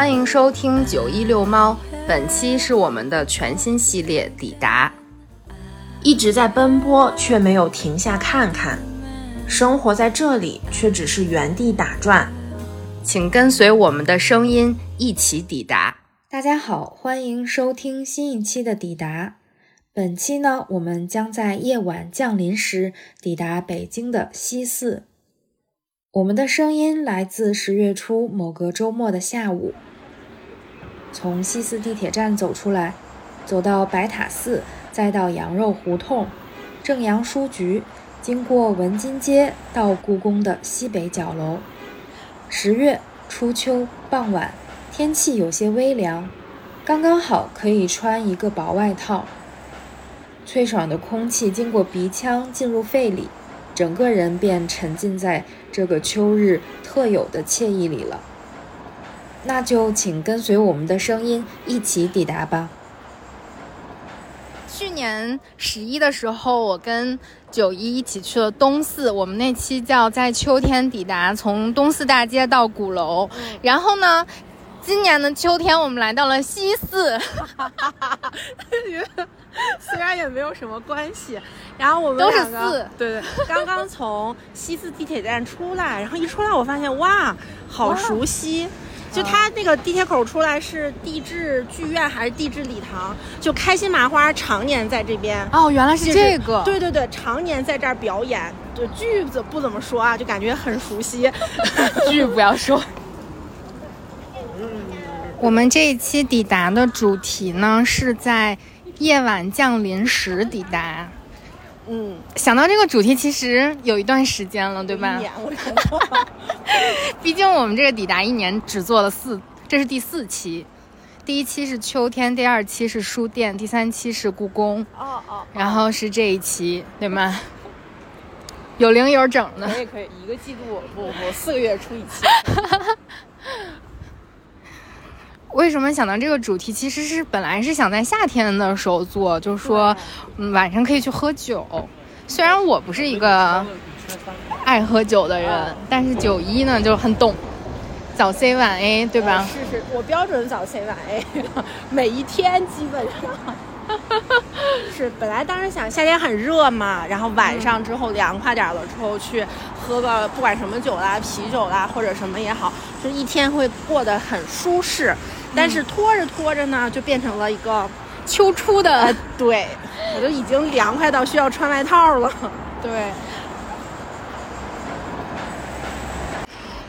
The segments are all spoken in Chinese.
欢迎收听九一六猫，本期是我们的全新系列抵达。一直在奔波，却没有停下看看；生活在这里，却只是原地打转。请跟随我们的声音一起抵达。大家好，欢迎收听新一期的抵达。本期呢，我们将在夜晚降临时抵达北京的西四。我们的声音来自十月初某个周末的下午。从西四地铁站走出来，走到白塔寺，再到羊肉胡同、正阳书局，经过文津街，到故宫的西北角楼。十月初秋傍晚，天气有些微凉，刚刚好可以穿一个薄外套。脆爽的空气经过鼻腔进入肺里，整个人便沉浸在这个秋日特有的惬意里了。那就请跟随我们的声音一起抵达吧。去年十一的时候，我跟九一一起去了东四，我们那期叫在秋天抵达，从东四大街到鼓楼。然后呢，今年的秋天我们来到了西四，虽然也没有什么关系。然后我们都是四对对，刚刚从西四地铁站出来，然后一出来我发现哇，好熟悉。就它那个地铁口出来是地质剧院还是地质礼堂？就开心麻花常年在这边哦，原来是就是这个。对对对，常年在这儿表演，就剧怎不怎么说啊，就感觉很熟悉。剧不要说。我们这一期抵达的主题呢，是在夜晚降临时抵达。嗯，想到这个主题，其实有一段时间了，对吧一？年我。毕竟我们这个抵达一年只做了四，这是第四期。第一期是秋天，第二期是书店，第三期是故宫，哦哦，然后是这一期，对吗？有零有整的。可以可以，一个季度不不四个月出一期。为什么想到这个主题？其实是本来是想在夏天的时候做，就是说，嗯，晚上可以去喝酒。虽然我不是一个爱喝酒的人，但是九一呢就很懂，早 C 晚 A，对吧？是是，我标准早 C 晚 A，每一天基本上。是，本来当时想夏天很热嘛，然后晚上之后凉快点儿了之后去喝个不管什么酒啦、啤酒啦或者什么也好，就一天会过得很舒适。但是拖着拖着呢，就变成了一个，秋初的，对我都已经凉快到需要穿外套了。对。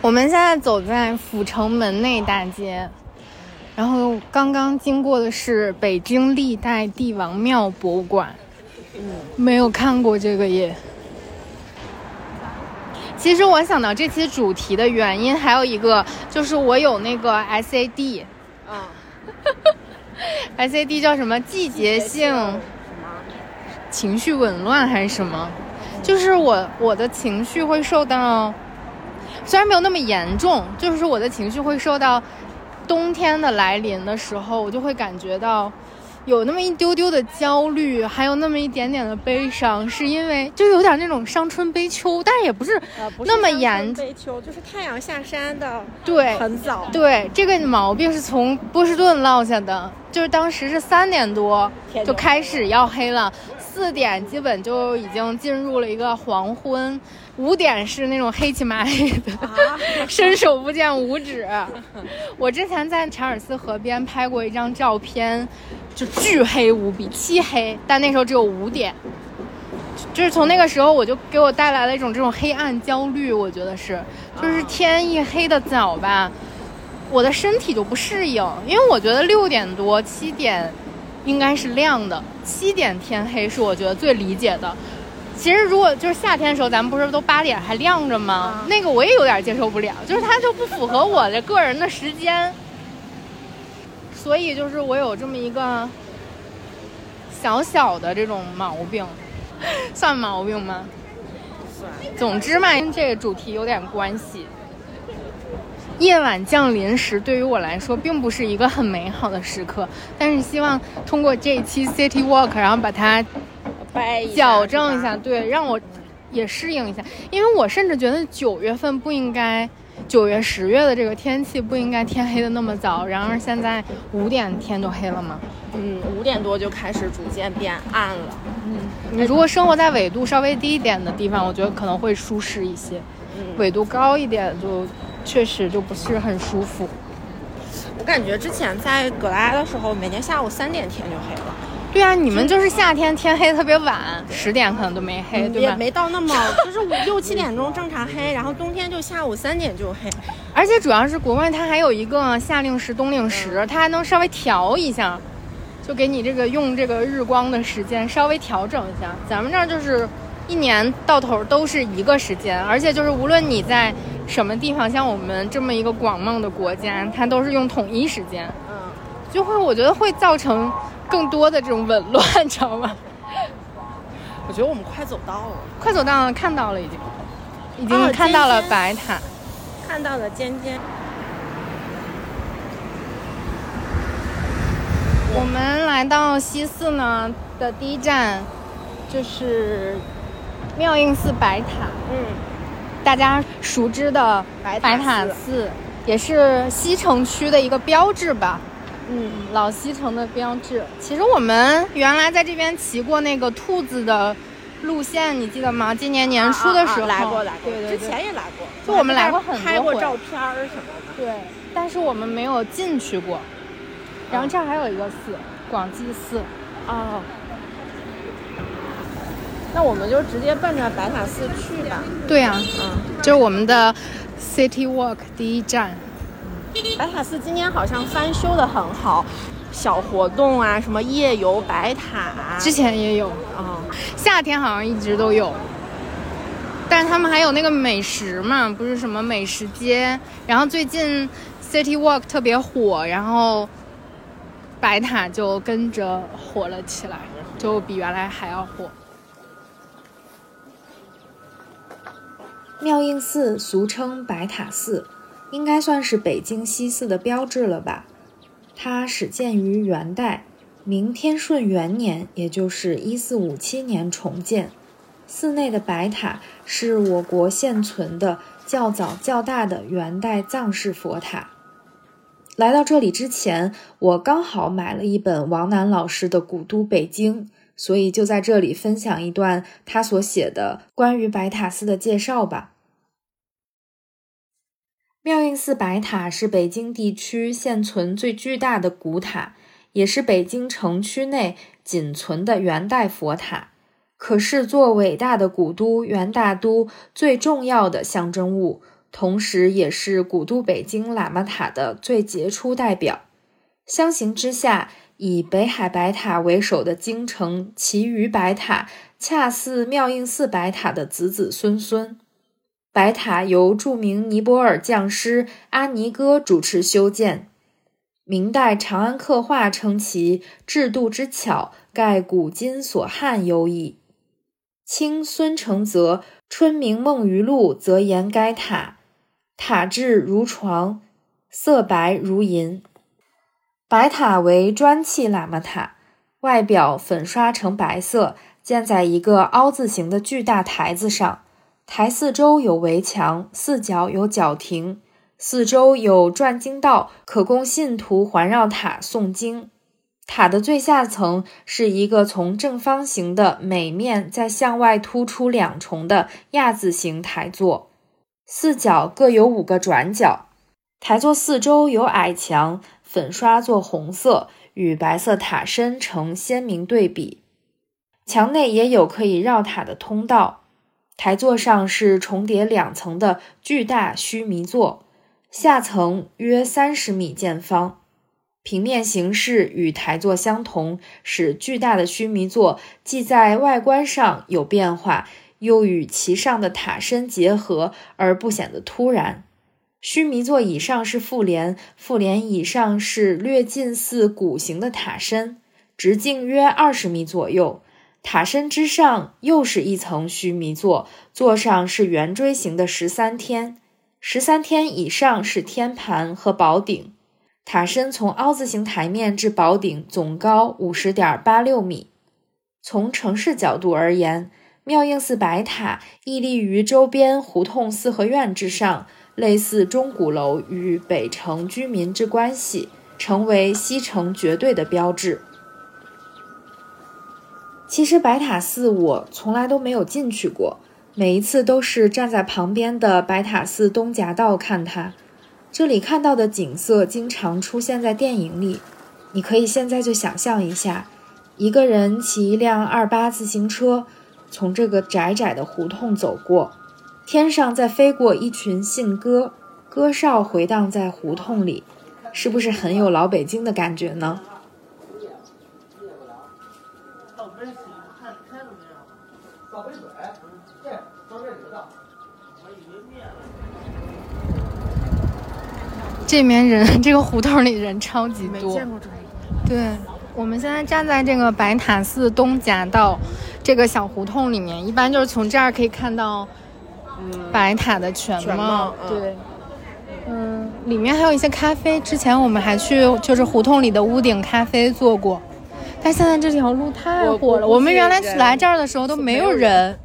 我们现在走在阜成门内大街，然后刚刚经过的是北京历代帝王庙博物馆，嗯，没有看过这个耶。其实我想到这期主题的原因还有一个，就是我有那个 SAD，嗯，SAD 叫什么？季节性情绪紊乱还是什么？就是我我的情绪会受到，虽然没有那么严重，就是我的情绪会受到冬天的来临的时候，我就会感觉到有那么一丢丢的焦虑，还有那么一点点的悲伤，是因为就有点那种伤春悲秋，但是也不是那么严悲秋，就是太阳下山的对很早。对，这个毛病是从波士顿落下的，就是当时是三点多就开始要黑了，四点基本就已经进入了一个黄昏，五点是那种黑漆麻黑的，伸手不见五指。我之前在查尔斯河边拍过一张照片，就巨黑无比，漆黑，但那时候只有五点。就是从那个时候，我就给我带来了一种这种黑暗焦虑，我觉得是，就是天一黑的早吧，我的身体就不适应，因为我觉得六点多七点应该是亮的，七点天黑是我觉得最理解的。其实如果就是夏天的时候，咱们不是都八点还亮着吗？那个我也有点接受不了，就是它就不符合我的个人的时间，所以就是我有这么一个小小的这种毛病，算毛病吗？总之嘛，跟这个主题有点关系。夜晚降临时，对于我来说并不是一个很美好的时刻，但是希望通过这一期 City Walk，然后把它掰矫正一下，对，让我也适应一下。因为我甚至觉得九月份不应该九月、十月的这个天气不应该天黑的那么早，然而现在五点天就黑了吗？嗯，五点多就开始逐渐变暗了。嗯，你如果生活在纬度稍微低一点的地方，我觉得可能会舒适一些。嗯，纬度高一点就确实就不是很舒服。我感觉之前在格拉的时候，每天下午三点天就黑了。对啊，你们就是夏天天黑特别晚，十点可能都没黑，对吧？也没到那么，就是五六七点钟正常黑，然后冬天就下午三点就黑。而且主要是国外它还有一个夏令时、冬令时，它还能稍微调一下，就给你这个用这个日光的时间稍微调整一下。咱们这儿就是一年到头都是一个时间，而且就是无论你在什么地方，像我们这么一个广袤的国家，它都是用统一时间，嗯，就会我觉得会造成。更多的这种紊乱，你知道吗？我觉得我们快走到了，快走到了，看到了，已经，已经看到了白塔，看到了尖尖。我们来到西四呢的第一站，就是妙应寺白塔。嗯，大家熟知的白塔寺，也是西城区的一个标志吧。嗯，老西城的标志。其实我们原来在这边骑过那个兔子的路线，你记得吗？今年年初的时候来过，来过。对对之前也来过，就我们来过很多拍过照片什么的。对，但是我们没有进去过。然后这儿还有一个寺，广济寺。哦。那我们就直接奔着白塔寺去吧。对呀，嗯，就是我们的 City Walk 第一站。白塔寺今年好像翻修的很好，小活动啊，什么夜游白塔，之前也有啊，夏天好像一直都有。但是他们还有那个美食嘛，不是什么美食街。然后最近 City Walk 特别火，然后白塔就跟着火了起来，就比原来还要火。妙应寺俗称白塔寺。应该算是北京西寺的标志了吧？它始建于元代，明天顺元年，也就是一四五七年重建。寺内的白塔是我国现存的较早较大的元代藏式佛塔。来到这里之前，我刚好买了一本王楠老师的《古都北京》，所以就在这里分享一段他所写的关于白塔寺的介绍吧。妙应寺白塔是北京地区现存最巨大的古塔，也是北京城区内仅存的元代佛塔，可视作伟大的古都元大都最重要的象征物，同时也是古都北京喇嘛塔的最杰出代表。相形之下，以北海白塔为首的京城其余白塔，恰似妙应寺白塔的子子孙孙。白塔由著名尼泊尔匠师阿尼哥主持修建，明代长安刻画称其制度之巧，盖古今所罕有矣。清孙承泽《春明梦余录》则言该塔塔制如床，色白如银。白塔为砖砌喇嘛塔，外表粉刷成白色，建在一个凹字形的巨大台子上。台四周有围墙，四角有角亭，四周有转经道，可供信徒环绕塔诵经。塔的最下层是一个从正方形的每面再向外突出两重的亚字形台座，四角各有五个转角。台座四周有矮墙，粉刷作红色，与白色塔身成鲜明对比。墙内也有可以绕塔的通道。台座上是重叠两层的巨大须弥座，下层约三十米见方，平面形式与台座相同，使巨大的须弥座既在外观上有变化，又与其上的塔身结合而不显得突然。须弥座以上是复联，复联以上是略近似鼓形的塔身，直径约二十米左右。塔身之上又是一层须弥座，座上是圆锥形的十三天，十三天以上是天盘和宝顶。塔身从凹字形台面至宝顶总高五十点八六米。从城市角度而言，妙应寺白塔屹立于周边胡同四合院之上，类似钟鼓楼与北城居民之关系，成为西城绝对的标志。其实白塔寺我从来都没有进去过，每一次都是站在旁边的白塔寺东夹道看它。这里看到的景色经常出现在电影里，你可以现在就想象一下，一个人骑一辆二八自行车，从这个窄窄的胡同走过，天上在飞过一群信鸽，歌哨回荡在胡同里，是不是很有老北京的感觉呢？这边人，这个胡同里人超级多。没见过这里。对，我们现在站在这个白塔寺东夹道这个小胡同里面，一般就是从这儿可以看到白塔的全全貌。嗯对，嗯，里面还有一些咖啡。之前我们还去就是胡同里的屋顶咖啡坐过，但现在这条路太火了。我我们原来来这儿的时候都没有人。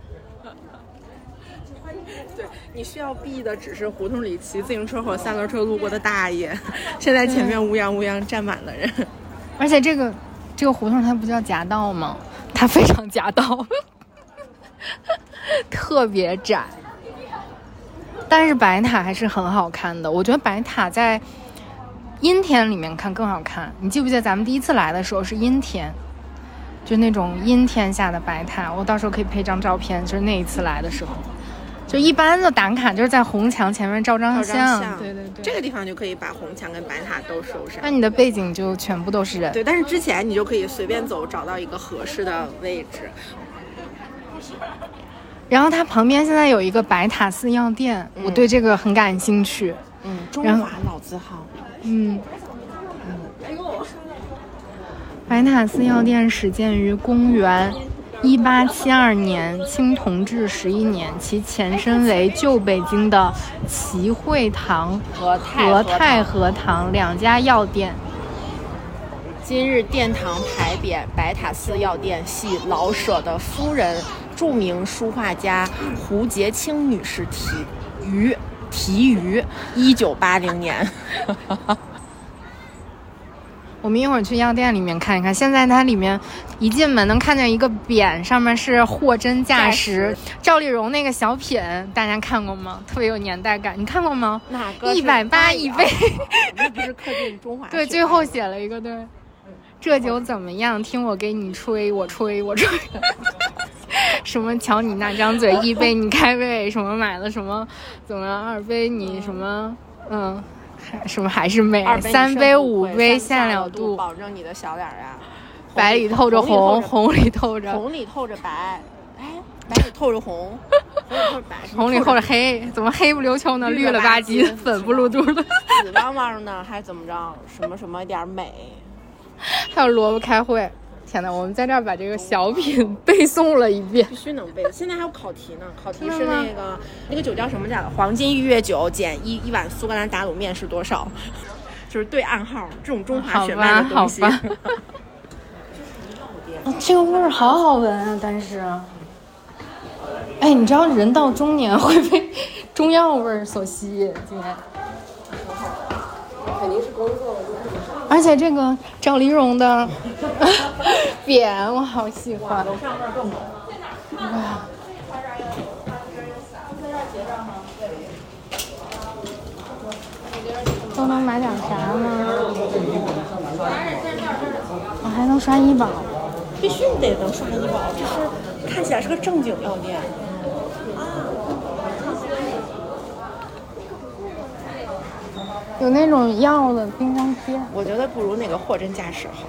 你需要避的只是胡同里骑自行车或三轮车路过的大爷，现在前面乌泱乌泱站满了人。而且这个这个胡同它不叫夹道吗？它非常夹道，特别窄。但是白塔还是很好看的，我觉得白塔在阴天里面看更好看。你记不记得咱们第一次来的时候是阴天，就那种阴天下的白塔？我到时候可以配张照片，就是那一次来的时候。就一般的打卡就是在红墙前面照张相对对对。这个地方就可以把红墙跟白塔都收上。那你的背景就全部都是人。对，但是之前你就可以随便走，找到一个合适的位置。然后它旁边现在有一个白塔寺药店，我对这个很感兴趣。嗯，中华老字号。嗯，白塔寺药店始建于公元一八七二年，清同治十一年，其前身为旧北京的齐惠堂和太和和太和堂两家药店。今日殿堂牌匾“白塔寺药店”系老舍的夫人、著名书画家胡洁清女士题于题于一九八零年。我们一会儿去药店里面看一看。现在它里面一进门能看见一个匾，上面是货真价实赵丽蓉那个小品，大家看过吗？特别有年代感，你看过吗？哪个一百八一杯？那不是刻进中华？对，最后写了一个对，这酒怎么样？听我给你吹，我吹，我吹。什么？瞧你那张嘴，一杯你开胃，什么买了什么？怎么二杯你什么？嗯，还 什么还是美？杯三杯五杯下了肚，保证你的小脸儿呀，白里透着红，红里透着红里透着白，哎，白里透着红，红里透着白，红里透着黑，怎么黑不溜秋呢？绿了吧唧，粉不噜嘟的。紫汪汪的，还怎么着？什么什么点儿美？还有萝卜开会。天呐，我们在这儿把这个小品 背诵了一遍。必须能背。现在还有考题呢，考题是那个那个酒叫什么来着？黄金玉液酒减一一碗苏格兰打卤面是多少？就是对暗号，这种中华血脉的东西。好吧哦这个味儿好好闻啊！但是，哎，你知道人到中年会被 中药味儿所吸引，今天。肯定是工作了。而且这个赵丽蓉的 匾我好喜欢。楼上那儿更浓。哇！都能买点啥呢？我还能刷医保。必须得能刷医保，这是看起来是个正经药店。有那种药的冰箱贴。我觉得不如那个货真价实好。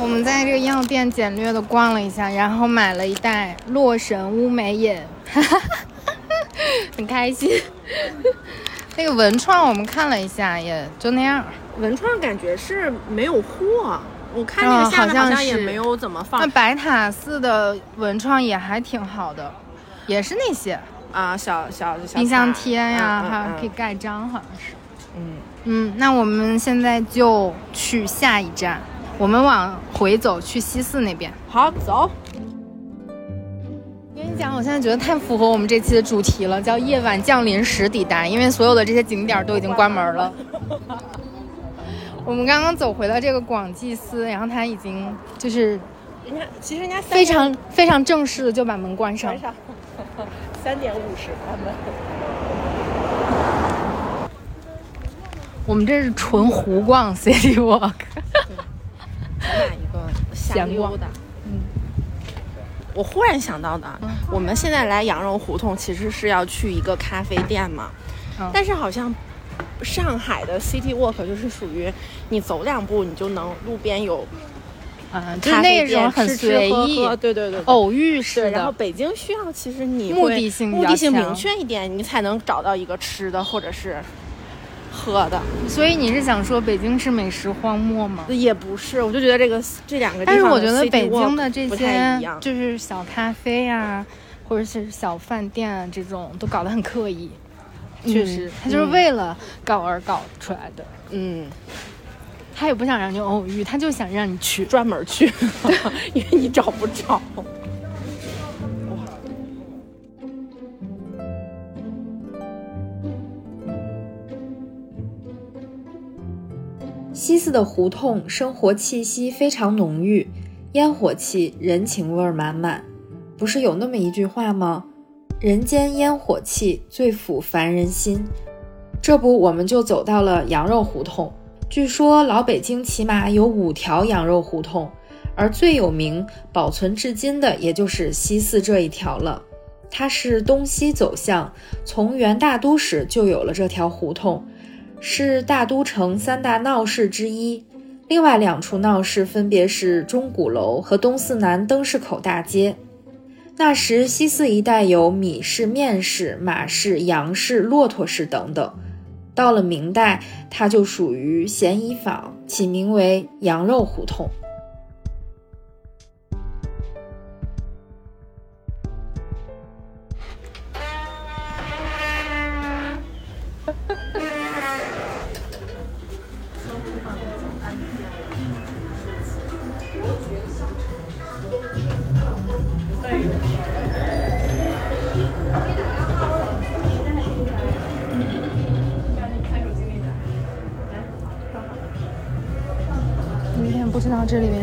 我们在这个药店简略的逛了一下，然后买了一袋洛神乌梅饮，很开心。那个文创我们看了一下，也就那样。文创感觉是没有货，我看那哦个下面好像也是没有怎么放那白塔寺的文创也还挺好的，也是那些啊，小小小冰箱贴呀，嗯还有可以嗯盖章，好像是。嗯，嗯，那我们现在就去下一站，我们往回走去西四那边。好走。跟你讲，我现在觉得太符合我们这期的主题了，叫夜晚降临时抵达，因为所有的这些景点都已经关门了。我们刚刚走回了这个广济寺，然后它已经就是人家其实人家非常非常正式的就把门关上关。上，三点五十关门。我们这是纯湖逛 City Walk。咱俩一个瞎闲逛溜达。嗯，我忽然想到的，我们现在来羊肉胡同其实是要去一个咖啡店嘛，嗯但是好像上海的 City Walk 就是属于你走两步你就能路边有啊，就那种很随意、对对对。对偶遇式，的。然后北京需要，其实你目的性目的性明确一点，你才能找到一个吃的或者是喝的。所以你是想说北京是美食荒漠吗？也不是，我就觉得这个这两个地但是我觉得北京的这些就是小咖啡啊，或者是小饭店啊，这种都搞得很刻意。确实，他就是为了搞而搞出来的。嗯，他也不想让你偶遇，他就想让你去。专门去，因为你找不着。西四的胡同生活气息非常浓郁，烟火气、人情味儿满满。不是有那么一句话吗？人间烟火气，最抚凡人心。这不，我们就走到了羊肉胡同。据说老北京起码有五条羊肉胡同，而最有名、保存至今的，也就是西四这一条了。它是东西走向，从元大都时就有了这条胡同。是大都城三大闹市之一，另外两处闹市分别是钟鼓楼和东四南灯市口大街。那时西四一带有米市、面市、马市、羊市、骆驼市等等。到了明代，它就属于咸宜坊，起名为羊肉胡同。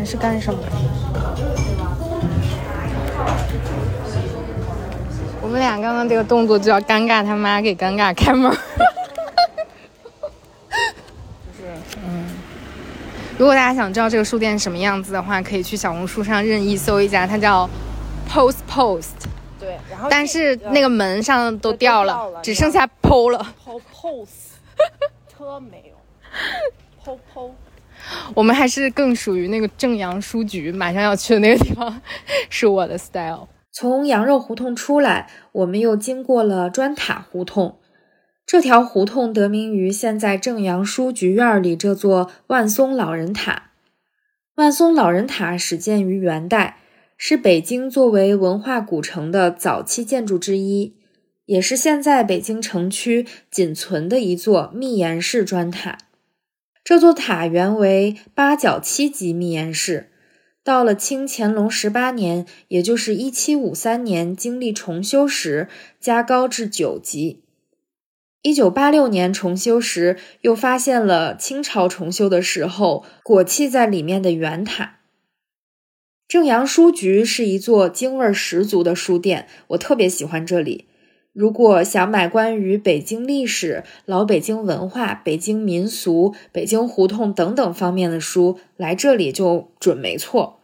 是干什么。我们俩刚刚这个动作就要尴尬他妈给尴尬开门。嗯，如果大家想知道这个书店是什么样子的话，可以去小红书上任意搜一家，它叫 Post Post，对，然后但是那个门上都掉了，掉了只剩下 PO 了。PO pose 车没有，PO PO 我们还是更属于那个正阳书局，马上要去的那个地方，是我的 style。从羊肉胡同出来，我们又经过了砖塔胡同。这条胡同得名于现在正阳书局院里这座万松老人塔。万松老人塔始建于元代，是北京作为文化古城的早期建筑之一，也是现在北京城区仅存的一座密檐式砖塔。这座塔原为八角七级密檐式。到了清乾隆十八年，也就是一七五三年，经历重修时加高至九级。一九八六年重修时，又发现了清朝重修的时候裹砌在里面的圆塔。正阳书局是一座京味十足的书店，我特别喜欢这里。如果想买关于北京历史、老北京文化、北京民俗、北京胡同等等方面的书，来这里就准没错。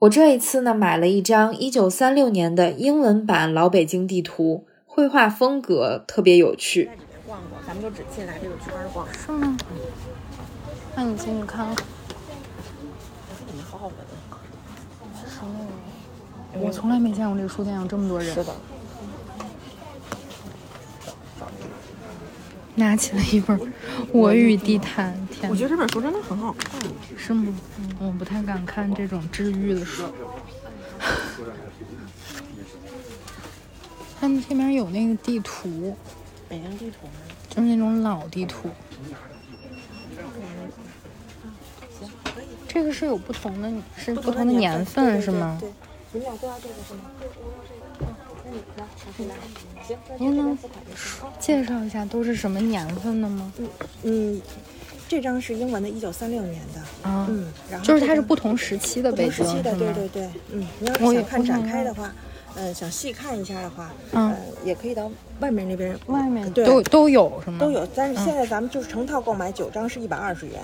我这一次呢，买了一张一九三六年的英文版老北京地图，绘画风格特别有趣在。里面逛过，咱们就只进来这个圈儿逛。是吗？那你进去看看。里面好好闻。我从来没见过这个书店有这么多人。是的，拿起了一本《我与地毯》，天哪，我觉得这本书真的很好看。是吗？我不太敢看这种治愈的书。他们这边有那个地图，北京地图吗？就是那种老地图。这个是有不同的，是不同的年份是吗？对，你俩都要这个是吗？您能付款就是。介绍一下都是什么年份的吗？嗯，这张是英文的，一九三六年的。啊，嗯，然后就是它是不同时期的不北京，同时期的，对对对，嗯，你要是想看展开的话，嗯，想细看一下的话，嗯。呃，也可以到外面那边。外面。对。都都有是吗？都有，但是现在咱们就是成套购买，九张是一百二十元，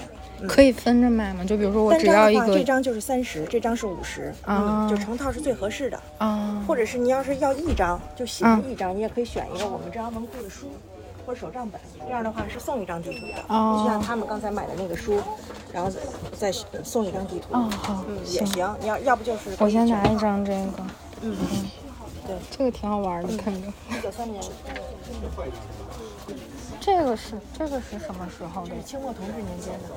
可以分着买吗？就比如说我单只要一张的话，这张就是三十，这张是五十，啊。嗯，就成套是最合适的。啊，或者是你要是要一张，就喜嗯欢一张，你也可以选一个我们这张文库的书。或者手账本，这样的话是送一张地图的，哦。就像他们刚才买的那个书，然后再再送一张地图，哦好嗯，也行，你要要不就是我先拿一张，这个，嗯。嗯，对，这个挺好玩的，看着。一九三年，这个是这个是什么时候的这？是清末同治年间的，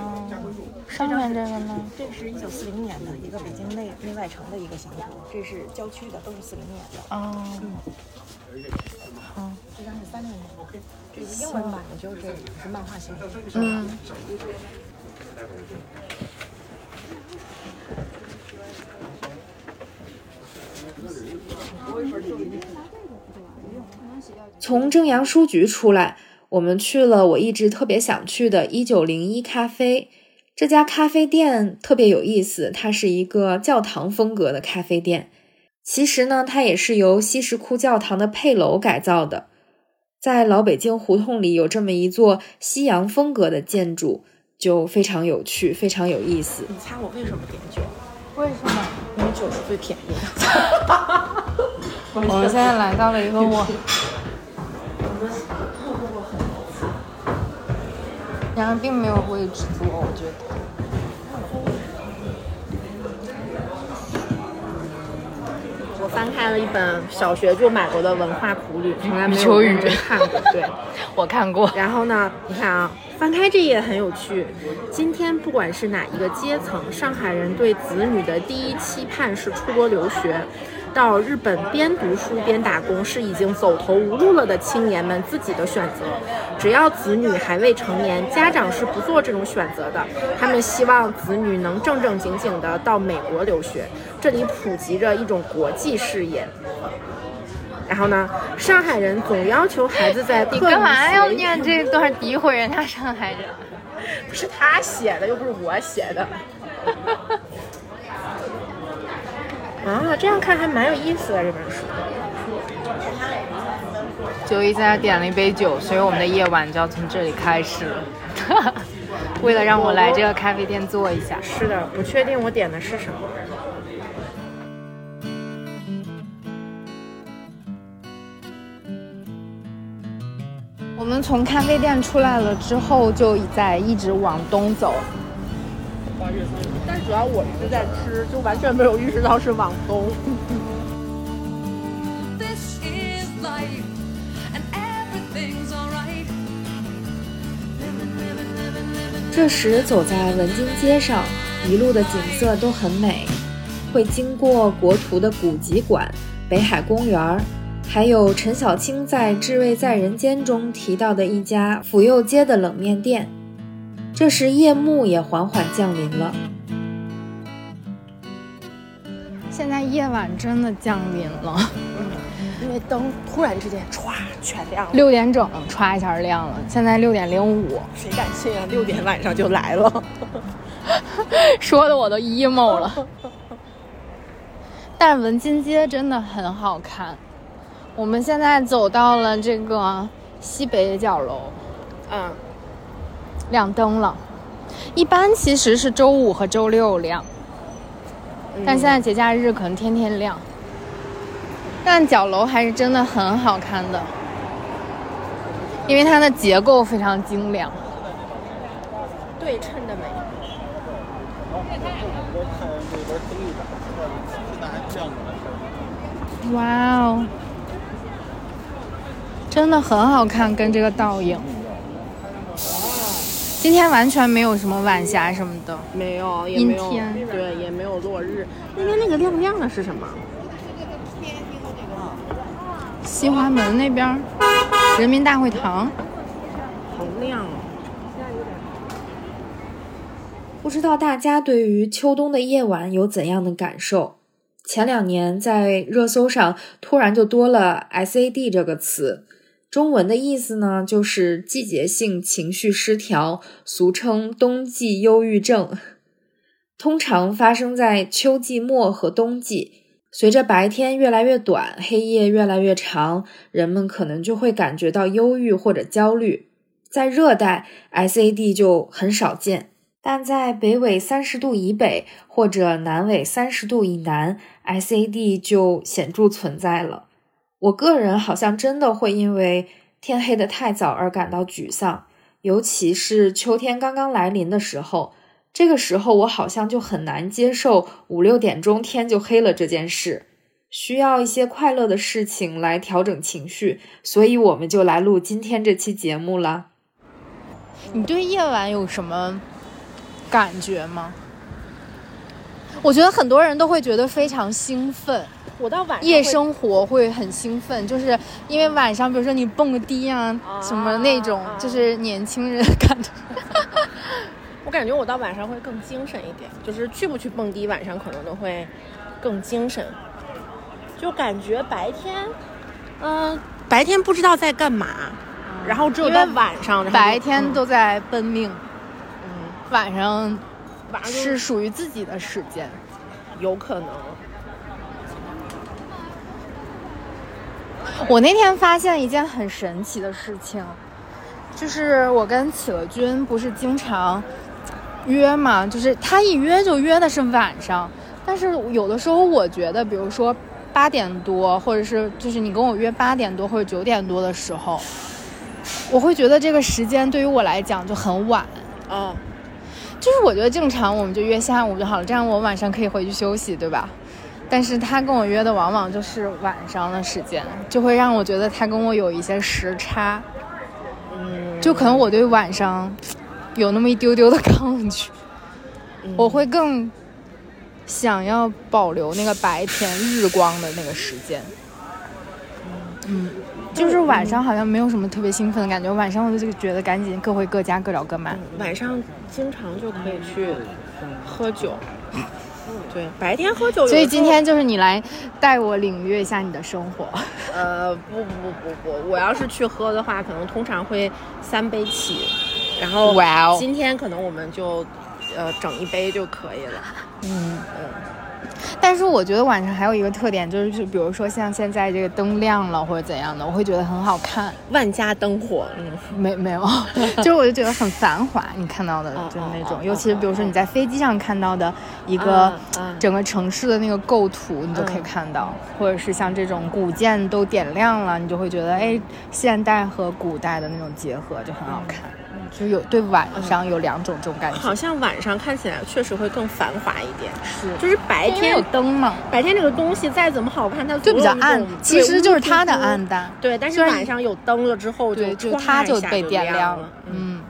哦，上面这个呢？这个是一九四零年的一个北京内内外城的一个详图，这是郊区的，都是四零年的。哦，好，这张是三六年的，这个英文版的就是是漫画形式。嗯。从正阳书局出来，我们去了我一直特别想去的1901咖啡。这家咖啡店特别有意思，它是一个教堂风格的咖啡店。其实呢，它也是由西什库教堂的配楼改造的。在老北京胡同里有这么一座西洋风格的建筑，就非常有趣，非常有意思。你猜我为什么点酒？为什么？因为酒是最便宜的。我们现在来到了一个我，然而并没有位置坐，我觉得。我翻开了一本小学就买过的文化苦旅，从来没有雨认真看过。对，我看过，然后呢，你看啊，翻开这页很有趣。今天不管是哪一个阶层，上海人对子女的第一期盼是出国留学。到日本边读书边打工是已经走投无路了的青年们自己的选择。只要子女还未成年，家长是不做这种选择的。他们希望子女能正正经经的到美国留学，这里普及着一种国际视野。然后呢，上海人总要求孩子在课你干嘛要念这段诋毁人家上海人？不是他写的，又不是我写的。啊，这样看还蛮有意思的这本书。九一在那点了一杯酒，所以我们的夜晚就要从这里开始。为了让我来这个咖啡店坐一下，是的，不确定我点的是什么。我们从咖啡店出来了之后，就在一直往东走。但主要我一直在吃，就完全没有意识到是往东。This is life, and everything's alright. Living, living, living, living. 这时走在文津街上，一路的景色都很美，会经过国图的古籍馆、北海公园儿，还有陈小青在《至味在人间》中提到的一家府右街的冷面店。这时夜幕也缓缓降临了。现在夜晚真的降临了，因为灯突然之间歘全亮了，六点整，歘一下亮了。现在六点零五，谁敢信啊？六点晚上就来了。说的我都 emo 了。但是文津街真的很好看。我们现在走到了这个西北角楼，嗯，亮灯了。一般其实是周五和周六亮，但现在节假日可能天天亮。但角楼还是真的很好看的，因为它的结构非常精良。对称的美。哇哦，真的很好看，跟这个倒影。今天完全没有什么晚霞什么的，没有，也没有阴天对，也没有落日。那边那个亮亮的是什么？西华门那边儿，人民大会堂。好亮哦！不知道大家对于秋冬的夜晚有怎样的感受？前两年在热搜上突然就多了 SAD 这个词，中文的意思呢就是季节性情绪失调，俗称冬季忧郁症，通常发生在秋季末和冬季。随着白天越来越短，黑夜越来越长，人们可能就会感觉到忧郁或者焦虑。在热带，SAD 就很少见，但在北纬三十度以北或者南纬三十度以南，SAD 就显著存在了。我个人好像真的会因为天黑的太早而感到沮丧，尤其是秋天刚刚来临的时候。这个时候，我好像就很难接受五六点钟天就黑了这件事，需要一些快乐的事情来调整情绪，所以我们就来录今天这期节目了。你对夜晚有什么感觉吗？我觉得很多人都会觉得非常兴奋，我到晚夜生活会很兴奋，就是因为晚上，比如说你蹦个迪啊，什么那种，啊就是年轻人的感觉。我感觉我到晚上会更精神一点，就是去不去蹦迪，晚上可能都会更精神。就感觉白天，嗯、白天不知道在干嘛，然后只有到晚上，白天嗯都在奔命，嗯晚上晚上是属于自己的时间。有可能。我那天发现一件很神奇的事情，就是我跟企鹅君不是经常约嘛，就是他一约就约的是晚上，但是有的时候我觉得，比如说八点多，或者是就是你跟我约八点多或者九点多的时候，我会觉得这个时间对于我来讲就很晚。嗯，就是我觉得正常我们就约下午就好了，这样我晚上可以回去休息，对吧？但是他跟我约的往往就是晚上的时间，就会让我觉得他跟我有一些时差，嗯，就可能我对晚上有那么一丢丢的抗拒，嗯我会更想要保留那个白天日光的那个时间。嗯，就是晚上好像没有什么特别兴奋的感觉，晚上我就觉得赶紧各回各家，各找各妈。晚上经常就可以去喝酒。对，白天喝酒。所以今天就是你来带我领略一下你的生活。呃，不不不不不，我要是去喝的话，可能通常会三杯起，然后今天可能我们就呃整一杯就可以了。嗯嗯但是我觉得晚上还有一个特点，就是就比如说像现在这个灯亮了或者怎样的，我会觉得很好看。万家灯火，嗯，没没有，就是我就觉得很繁华。你看到的哦就是那种，尤其是比如说你在飞机上看到的一个整个城市的那个构图，你就可以看到，或者是像这种古建都点亮了，你就会觉得哎，现代和古代的那种结合就很好看。就有对晚上有两种这种感觉，好像晚上看起来确实会更繁华一点，是就是白天有灯嘛，白天这个东西再怎么好看，它就比较暗其实就是它的。暗淡。对，但是晚上有灯了之后，对，就就它就被点亮亮了。嗯，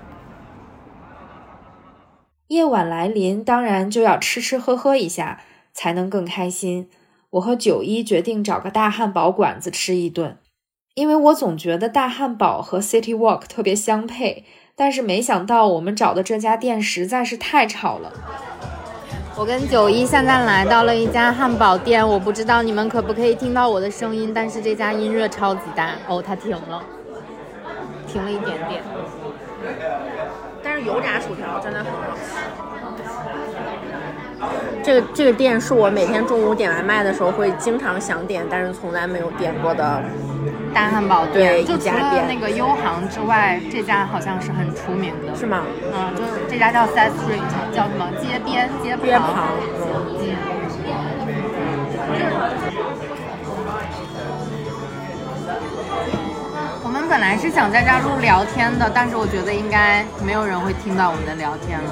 夜晚来临，当然就要吃吃喝喝一下，才能更开心。我和九一决定找个大汉堡馆子吃一顿，因为我总觉得大汉堡和 City Walk 特别相配，但是没想到我们找的这家店实在是太吵了。我跟九一现在来到了一家汉堡店，我不知道你们可不可以听到我的声音，但是这家音乐超级大哦，它停了，停了一点点。但是油炸薯条真的很好吃。这个这个店是我每天中午点外卖的时候会经常想点，但是从来没有点过的。大汉堡对店，就除了那个优航之外，这家好像是很出名的，是吗？嗯，就是这家叫 Side Street，叫什么街边街边旁旁。，嗯我们本来是想在这儿录聊天的，但是我觉得应该没有人会听到我们的聊天了。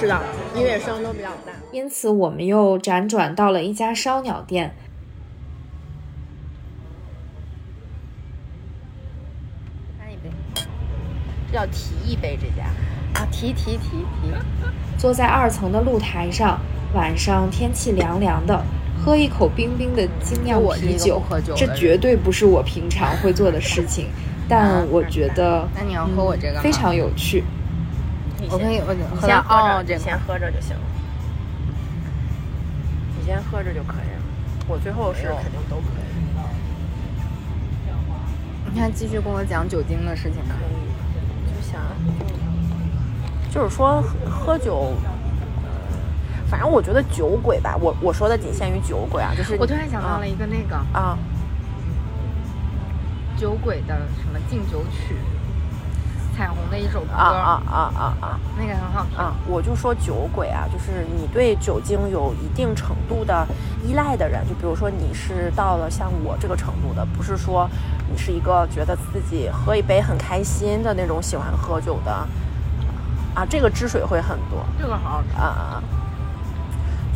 是的，音乐声都比较大。因此，我们又辗转到了一家烧鸟店。干一杯，这叫提一杯这家啊，提提提提。坐在二层的露台上，晚上天气凉凉的，喝一口冰冰的精酿啤酒这绝对不是我平常会做的事情，但我觉得那你要喝我这个吗非常有趣。我可以，我先喝着，哦，这个先喝着就行了。你先喝着就可以了。我最后是肯定都可以。你看，继续跟我讲酒精的事情吧。就想，就是说喝酒，呃反正我觉得酒鬼吧，我我说的仅限于酒鬼啊，就是我突然想到了一个那个啊，酒鬼的什么敬酒曲，彩虹的一首歌，啊啊啊啊啊那个很好听。啊！我就说酒鬼啊，就是你对酒精有一定程度的依赖的人，就比如说你是到了像我这个程度的，不是说你是一个觉得自己喝一杯很开心的那种喜欢喝酒的啊，这个汁水会很多。这个好好吃。啊，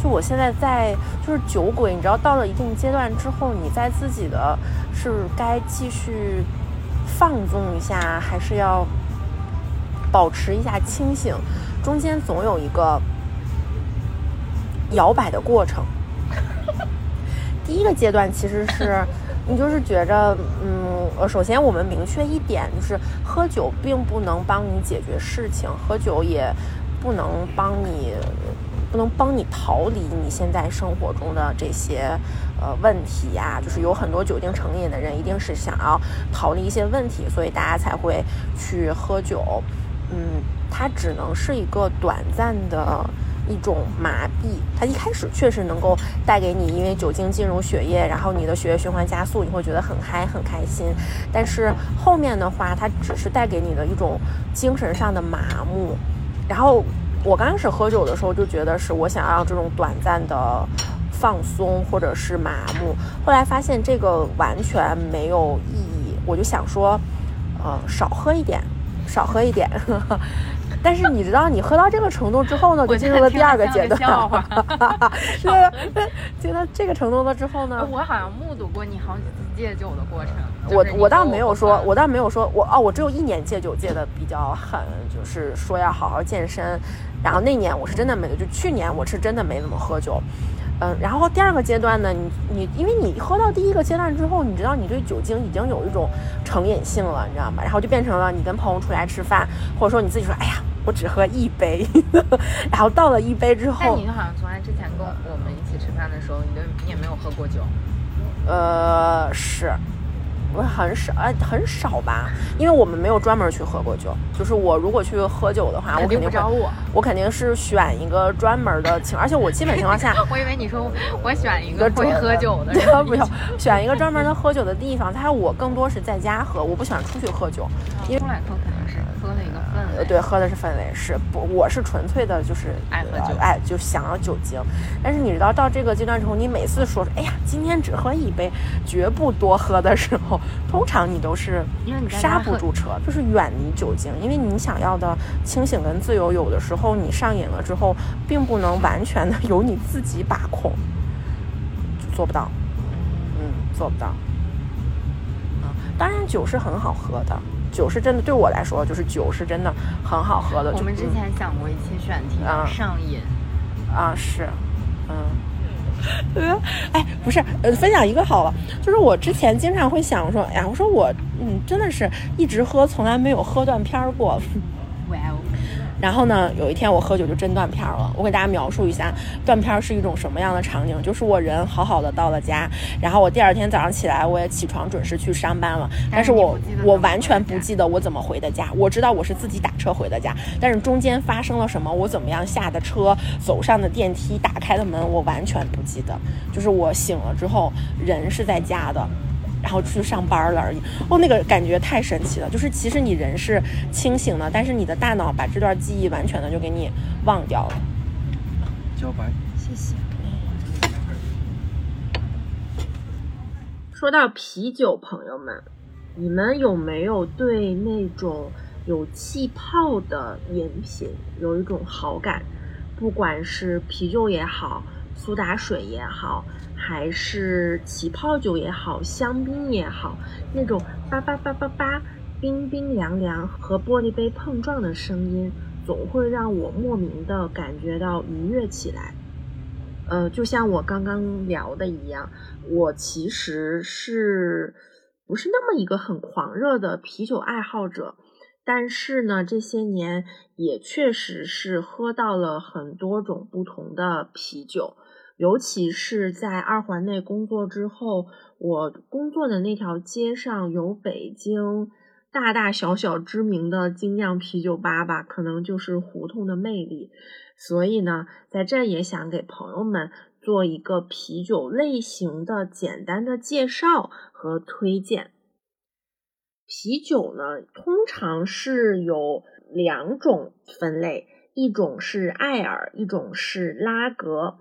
就我现在在就是酒鬼，你知道到了一定阶段之后，你在自己的是该继续放纵一下，还是要保持一下清醒？中间总有一个摇摆的过程。第一个阶段其实是你就是觉着，嗯，呃，首先我们明确一点，就是喝酒并不能帮你解决事情，喝酒也不能帮你，不能帮你逃离你现在生活中的这些呃问题呀、就是有很多酒精成瘾的人，一定是想要逃离一些问题，所以大家才会去喝酒。嗯，它只能是一个短暂的一种麻痹。它一开始确实能够带给你，因为酒精进入血液，然后你的血液循环加速，你会觉得很嗨很开心。但是后面的话，它只是带给你的一种精神上的麻木。然后我刚开始喝酒的时候，就觉得是我想要这种短暂的。放松或者是麻木，后来发现这个完全没有意义，我就想说，呃，少喝一点，少喝一点。但是你知道，你喝到这个程度之后呢，就进入了第二个阶段。笑话。对，进到这个程度了之后呢，我好像目睹过你好几次戒酒的过程。我我倒没有说，我倒没有说，我哦，我只有一年戒酒戒的比较狠，就是说要好好健身。然后那年我是真的没，就去年我是真的没怎么喝酒。嗯，然后第二个阶段呢，你你因为你喝到第一个阶段之后，你知道你对酒精已经有一种成瘾性了，你知道吗？然后就变成了你跟朋友出来吃饭，或者说你自己说，哎呀，我只喝一杯，然后到了一杯之后但你，好像从来之前跟我们一起吃饭的时候，你都你也没有喝过酒。呃，是，我很少，哎，很少吧，因为我们没有专门去喝过酒。就是我如果去喝酒的话，我肯定会，我。我肯定是选一个专门的请，而且我基本情况下，我以为你说我选一一个个会专喝酒的不 人，不要选一个专门的喝酒的地方。他我更多是在家喝，我不喜欢出去喝酒。因为出来喝肯定是喝了一个氛呃，对，喝的是氛围，是不？我是纯粹的，就是爱喝酒呃爱就想要酒精。但是你知道，到这个阶段之后，你每次说，哎呀，今天只喝一杯，绝不多喝的时候，通常你都是刹不住车，就是远离酒精，因为你想要的清醒跟自由，有的时候你上瘾了之后，并不能完全的 由你自己把控，做不到，嗯，做不到。啊，当然酒是很好喝的，酒是真的对我来说，就是酒是真的很好喝的。我们之嗯前想过一期选题啊上瘾，啊，是，嗯。呃，哎，不是，呃，分享一个好了，就是我之前经常会想说，哎呀，我说我，嗯，真的是一直喝，从来没有喝断片儿过。然后呢，有一天我喝酒就真断片儿了。我给大家描述一下断片儿是一种什么样的场景，就是我人好好的到了家，然后我第二天早上起来我也起床准时去上班了，但但是我我完全不记得我怎么回的家。我知道我是自己打车回的家，但是中间发生了什么，我怎么样下的车，走上的电梯，打开的门，我完全不记得。就是我醒了之后，人是在家的。然后去上班了而已。哦，那个感觉太神奇了，就是其实你人是清醒的，但是你的大脑把这段记忆完全的就给你忘掉了。交白。说到啤酒，朋友们，你们有没有对那种有气泡的饮品有一种好感？不管是啤酒也好，苏打水也好，还是起泡酒也好，香槟也好，那种叭叭叭叭叭、冰冰凉凉和玻璃杯碰撞的声音，总会让我莫名的感觉到愉悦起来。呃，就像我刚刚聊的一样，我其实是不是那么一个很狂热的啤酒爱好者，但是呢，这些年也确实是喝到了很多种不同的啤酒。尤其是在二环内工作之后，我工作的那条街上有北京大大小小知名的精酿啤酒吧吧，可能就是胡同的魅力。所以呢，在这也想给朋友们做一个啤酒类型的简单的介绍和推荐。啤酒呢，通常是有两种分类，一种是艾尔，一种是拉格。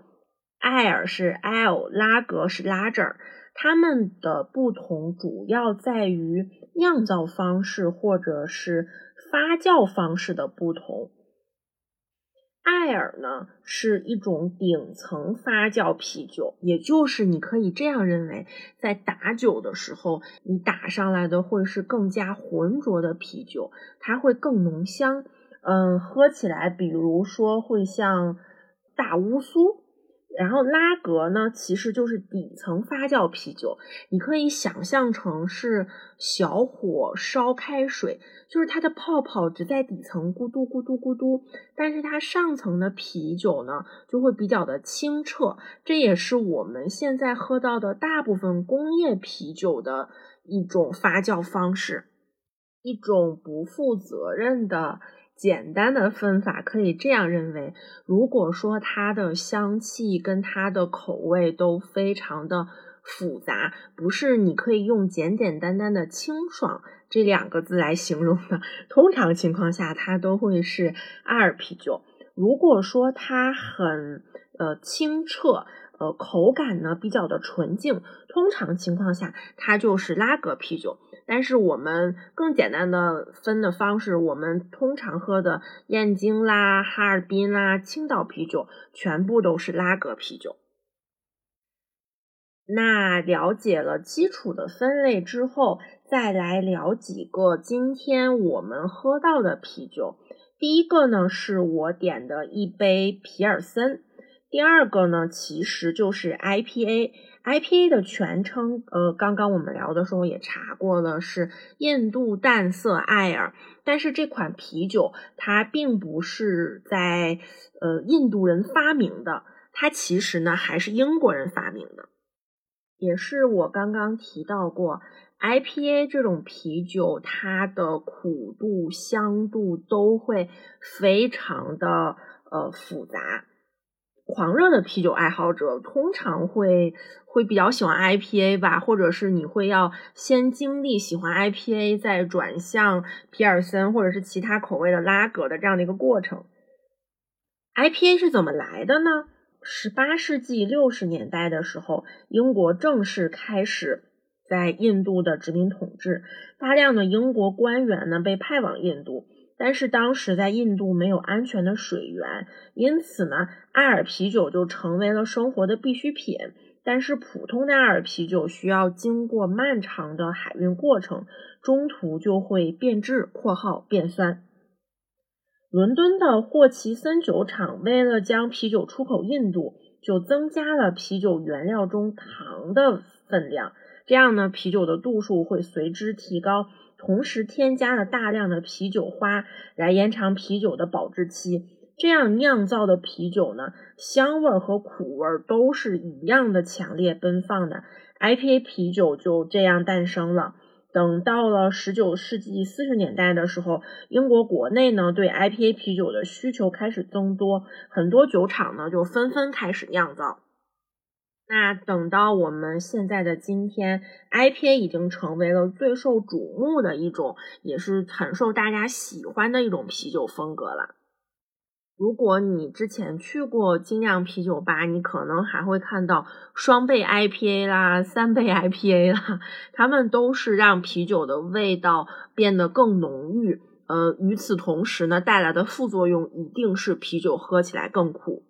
艾尔是 L，拉格是 Lager，它们的不同主要在于酿造方式或者是发酵方式的不同。艾尔呢是一种顶层发酵啤酒，也就是你可以这样认为，在打酒的时候，你打上来的会是更加浑浊的啤酒，它会更浓香。嗯，喝起来，比如说会像大乌苏。然后拉格呢，其实就是底层发酵啤酒，你可以想象成是小火烧开水，就是它的泡泡只在底层咕嘟咕嘟咕嘟，但是它上层的啤酒呢就会比较的清澈，这也是我们现在喝到的大部分工业啤酒的一种发酵方式，一种不负责任的。简单的分法可以这样认为：如果说它的香气跟它的口味都非常的复杂，不是你可以用简简单单的清爽这两个字来形容的。通常情况下，它都会是艾尔啤酒。如果说它很呃清澈，呃口感呢比较的纯净，通常情况下它就是拉格啤酒。但是我们更简单的分的方式，我们通常喝的燕京啦、哈尔滨啦、青岛啤酒，全部都是拉格啤酒。那了解了基础的分类之后，再来聊几个今天我们喝到的啤酒。第一个呢，是我点的一杯皮尔森。第二个呢，其实就是 IPA IPA 的全称，呃，刚刚我们聊的时候也查过了，是印度淡色艾尔。但是这款啤酒它并不是在呃印度人发明的，它其实呢还是英国人发明的。也是我刚刚提到过，IPA 这种啤酒，它的苦度、香度都会非常的呃复杂。狂热的啤酒爱好者通常会会比较喜欢 IPA 吧，或者是你会要先经历喜欢 IPA，再转向皮尔森或者是其他口味的拉格的这样的一个过程。IPA 是怎么来的呢？十八世纪六十年代的时候，英国正式开始在印度的殖民统治，大量的英国官员呢被派往印度。但是当时在印度没有安全的水源，因此呢，艾尔啤酒就成为了生活的必需品。但是普通的艾尔啤酒需要经过漫长的海运过程，中途就会变质（括号变酸）。伦敦的霍奇森酒厂为了将啤酒出口印度，就增加了啤酒原料中糖的分量，这样呢，啤酒的度数会随之提高。同时添加了大量的啤酒花来延长啤酒的保质期，这样酿造的啤酒呢，香味和苦味都是一样的强烈奔放的。IPA 啤酒就这样诞生了。等到了十九世纪四十年代的时候，英国国内呢对 IPA 啤酒的需求开始增多，很多酒厂呢就纷纷开始酿造。那等到我们现在的今天，IPA 已经成为了最受瞩目的一种，也是很受大家喜欢的一种啤酒风格了。如果你之前去过精酿啤酒吧，你可能还会看到双倍 IPA 啦、三倍 IPA 啦，它们都是让啤酒的味道变得更浓郁。呃，与此同时呢，带来的副作用一定是啤酒喝起来更苦。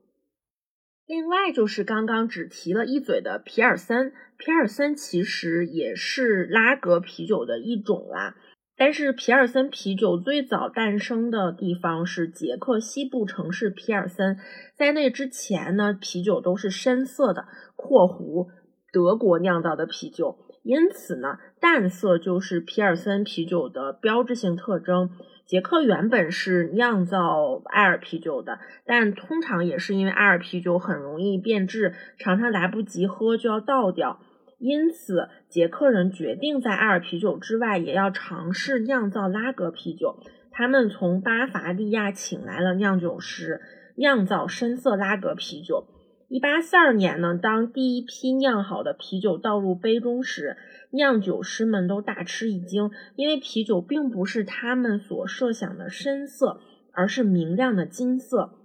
另外就是刚刚只提了一嘴的皮尔森，皮尔森其实也是拉格啤酒的一种啦。但是皮尔森啤酒最早诞生的地方是捷克西部城市皮尔森，在那之前呢，啤酒都是深色的（括弧德国酿造的啤酒），因此呢，淡色就是皮尔森啤酒的标志性特征。捷克原本是酿造艾尔啤酒的，但通常也是因为艾尔啤酒很容易变质，常常来不及喝就要倒掉。因此，捷克人决定在艾尔啤酒之外，也要尝试酿造拉格啤酒。他们从巴伐利亚请来了酿酒师，酿造深色拉格啤酒。一八四二年呢，当第一批酿好的啤酒倒入杯中时，酿酒师们都大吃一惊，因为啤酒并不是他们所设想的深色，而是明亮的金色，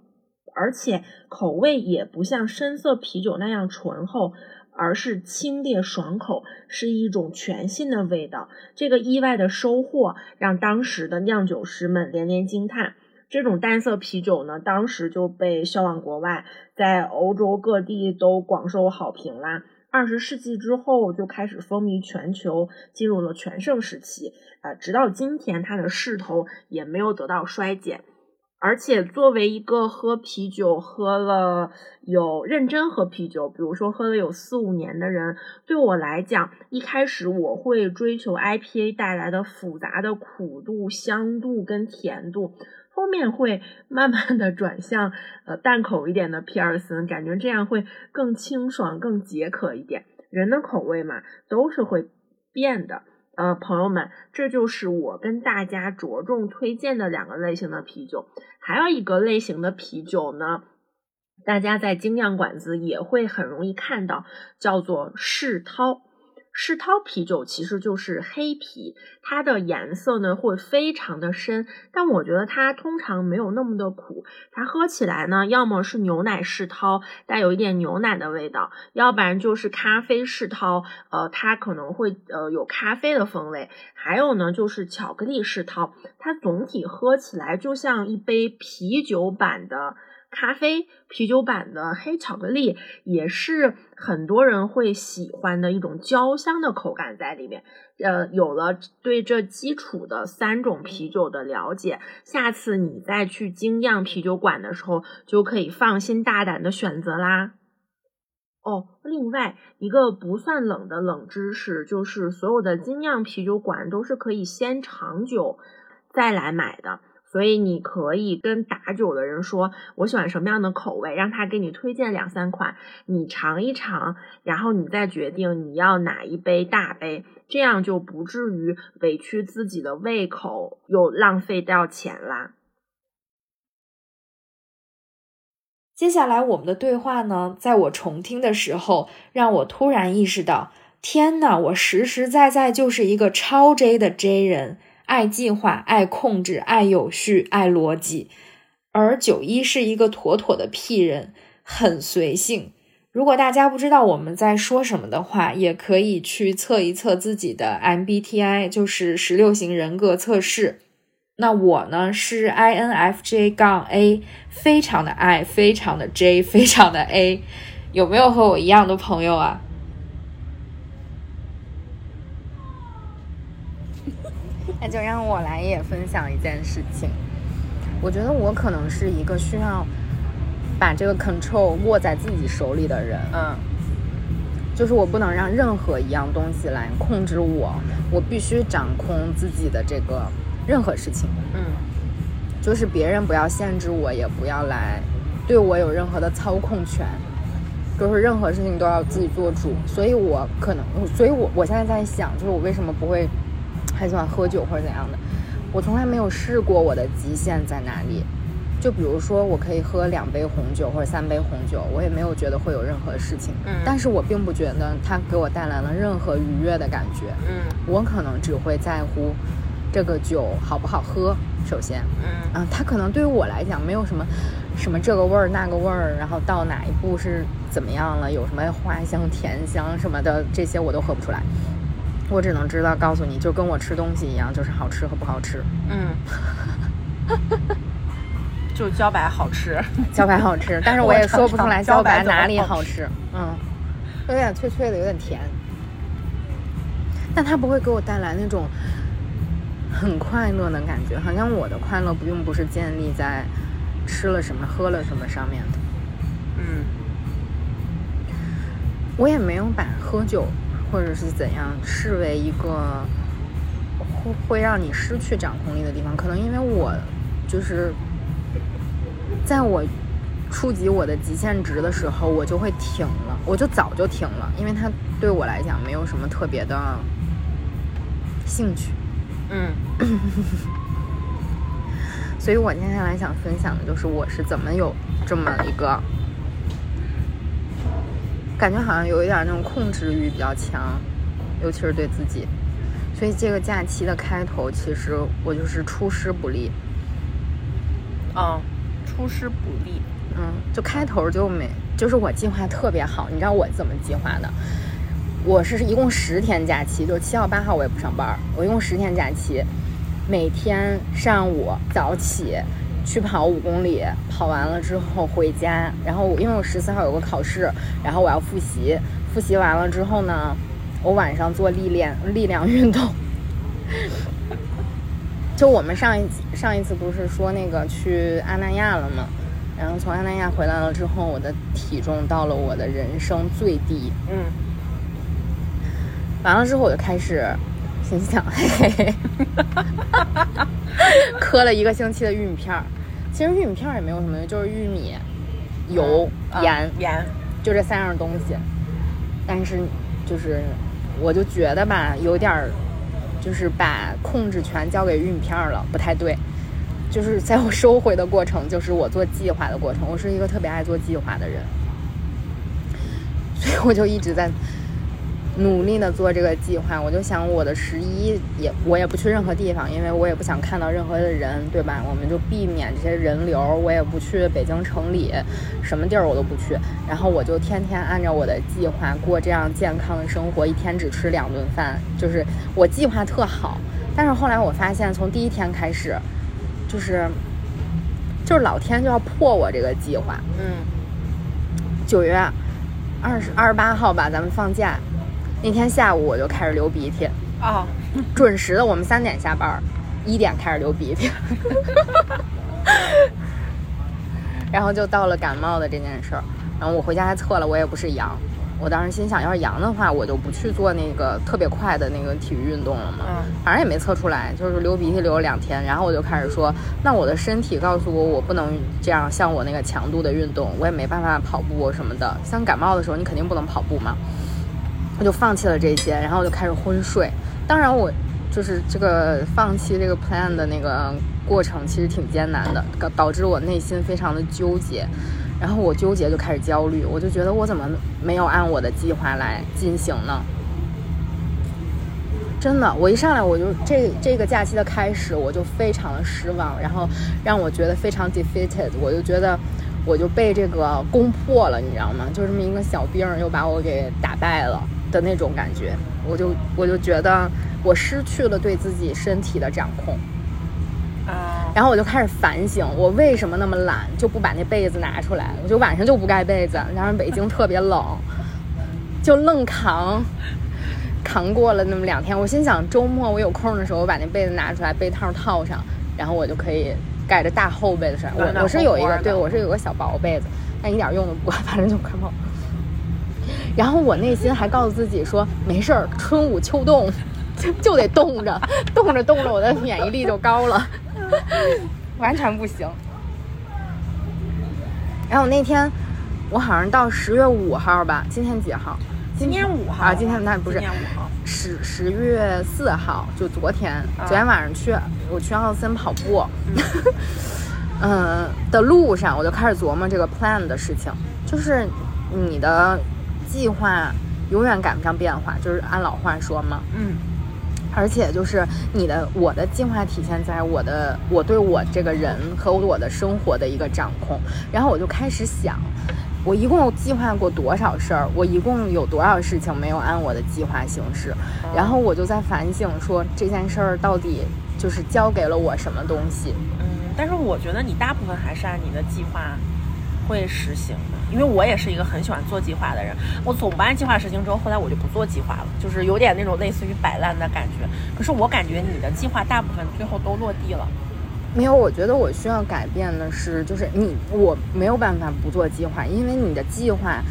而且口味也不像深色啤酒那样醇厚，而是清冽爽口，是一种全新的味道。这个意外的收获让当时的酿酒师们连连惊叹。这种单色啤酒呢，当时就被销往国外，在欧洲各地都广受好评啦。二十世纪之后就开始风靡全球，进入了全盛时期。啊、直到今天，它的势头也没有得到衰减。而且作为一个喝啤酒喝了有认真喝啤酒，比如说喝了有四五年的人，对我来讲，一开始我会追求 IPA 带来的复杂的苦度、香度跟甜度，后面会慢慢的转向呃淡口一点的皮尔森，感觉这样会更清爽、更解渴一点。人的口味嘛，都是会变的。呃，朋友们，这就是我跟大家着重推荐的两个类型的啤酒。还有一个类型的啤酒呢，大家在精酿馆子也会很容易看到，叫做世涛。世涛啤酒其实就是黑啤，它的颜色呢会非常的深，但我觉得它通常没有那么的苦。它喝起来呢，要么是牛奶世涛，带有一点牛奶的味道，要不然就是咖啡世涛，呃，它可能会呃有咖啡的风味。还有呢，就是巧克力世涛，它总体喝起来就像一杯啤酒版的。咖啡啤酒版的黑巧克力也是很多人会喜欢的一种焦香的口感在里面。呃，有了对这基础的三种啤酒的了解，下次你再去精酿啤酒馆的时候，就可以放心大胆的选择啦。哦，另外一个不算冷的冷知识就是，所有的精酿啤酒馆都是可以先尝酒再来买的。所以你可以跟打酒的人说，我喜欢什么样的口味，让他给你推荐两三款，你尝一尝，然后你再决定你要哪一杯大杯，这样就不至于委屈自己的胃口又浪费掉钱啦。接下来我们的对话呢，在我重听的时候，让我突然意识到，天呐，我实实在在就是一个超 J 的 J 人。爱计划、爱控制、爱有序、爱逻辑，而九一是一个妥妥的 P 人，很随性。如果大家不知道我们在说什么的话，也可以去测一测自己的 MBTI，就是十六型人格测试。那我呢是 INFJ 杠 A，非常的 I，非常的 J，非常的 A。有没有和我一样的朋友啊？那就让我来也分享一件事情。我觉得我可能是一个需要把这个 control 握在自己手里的人，嗯，就是我不能让任何一样东西来控制我，我必须掌控自己的这个任何事情。嗯，就是别人不要限制我，也不要来对我有任何的操控权，就是任何事情都要自己做主。所以我可能，所以我我现在在想，就是我为什么不会很喜欢喝酒或者怎样的？我从来没有试过我的极限在哪里。就比如说，我可以喝两杯红酒或者三杯红酒，我也没有觉得会有任何事情。嗯但是我并不觉得它给我带来了任何愉悦的感觉。嗯我可能只会在乎这个酒好不好喝，首先，嗯啊，它可能对于我来讲没有什么什么这个味儿那个味儿，然后到哪一步是怎么样了，有什么花香甜香什么的，这些我都喝不出来。我只能知道告诉你，就跟我吃东西一样，就是好吃和不好吃。嗯，就茭白好吃。茭白好吃，但是我我也说不出来茭白哪里好好吃。嗯，有点脆脆的，有点甜，但它不会给我带来那种很快乐的感觉，好像我的快乐并不是建立在吃了什么、喝了什么上面的。嗯我也没有把喝酒或者是怎样视为一个会会让你失去掌控力的地方。可能因为我就是在我触及我的极限值的时候，我就会停了，我就早就停了，因为它对我来讲没有什么特别的兴趣。嗯所以我接下来想分享的就是我是怎么有这么一个感觉，好像有一点那种控制欲比较强，尤其是对自己。所以这个假期的开头，其实我就是出师不利，嗯，出师不利。嗯，就开头就没，就是我计划特别好，你知道我怎么计划的？我是一共十天假期，就是七号八号我也不上班，我一共十天假期，每天上午早起去跑五公里，跑完了之后回家，然后我因为我十四号有个考试，然后我要复习，复习完了之后呢，我晚上做力量力量运动。就我们上一上一次不是说那个去阿那亚了吗？然后从阿那亚回来了之后，我的体重到了我的人生最低。嗯完了之后，我就开始心想，嘿嘿嘿，磕了一个星期的玉米片儿。其实玉米片儿也没有什么，就是玉米、油、啊盐，盐，就这三样东西。但是就是，我就觉得吧，有点儿，就是把控制权交给玉米片儿了，不太对。就是在我收回的过程，就是我做计划的过程。我是一个特别爱做计划的人，所以我就一直在努力的做这个计划。我就想，我的十一也我也不去任何地方，因为我也不想看到任何的人，对吧？我们就避免这些人流。我也不去北京城里，什么地儿我都不去。然后我就天天按照我的计划过这样健康的生活，一天只吃两顿饭，就是我计划特好。但是后来我发现，从第一天开始，就是就是老天就要破我这个计划。嗯九月二十二十八号吧，咱们放假那天下午我就开始流鼻涕，啊，准时的，我们三点下班，一点开始流鼻涕，然后就到了感冒的这件事儿。然后我回家还测了，我也不是阳。我当时心想，要是阳的话，我就不去做那个特别快的那个体育运动了嘛。嗯反正也没测出来，就是流鼻涕流了两天。然后我就开始说，那我的身体告诉我，我不能这样像我那个强度的运动，我也没办法跑步什么的。像感冒的时候，你肯定不能跑步嘛。我就放弃了这些，然后我就开始昏睡。当然，我就是这个放弃这个 plan 的那个过程，其实挺艰难的，导导致我内心非常的纠结。然后我纠结就开始焦虑，我就觉得我怎么没有按我的计划来进行呢？真的，我一上来我就这这个假期的开始，我就非常的失望，然后让我觉得非常 defeated，我就觉得我就被这个攻破了，你知道吗？就这么一个小兵又把我给打败了的那种感觉，我就我就觉得我失去了对自己身体的掌控，啊，然后我就开始反省，我为什么那么懒，就不把那被子拿出来，我就晚上就不盖被子，然后北京特别冷，就愣扛。扛过了那么两天，我心想周末我有空的时候，我把那被子拿出来，被套套上，然后我就可以盖着大厚被子睡。我我是有一个，对我是有个小薄被子，但一点用都不，反正就快冒。然后我内心还告诉自己说，没事儿，春捂秋冻，就 就得冻着，冻着冻着，我的免疫力就高了，完全不行。然后那天我好像到十月五号吧，今天几号？今天五号。啊，今天那不是今天五号，十十月四号，就昨天，啊。昨天晚上去我去奥森跑步，嗯。的路上，我就开始琢磨这个 plan 的事情，就是你的计划永远赶不上变化，就是按老话说嘛，嗯。而且就是你的我的计划体现在我的我对我这个人和我的生活的一个掌控，然后我就开始想，我一共计划过多少事儿，我一共有多少事情没有按我的计划行事，然后我就在反省说这件事儿到底就是交给了我什么东西，嗯，但是我觉得你大部分还是按你的计划会实行的，因为我也是一个很喜欢做计划的人。我总不按计划实行之后，后来我就不做计划了，就是有点那种类似于摆烂的感觉。可是我感觉你的计划大部分最后都落地了。没有，我觉得我需要改变的是，就是你我没有办法不做计划，因为你的计划。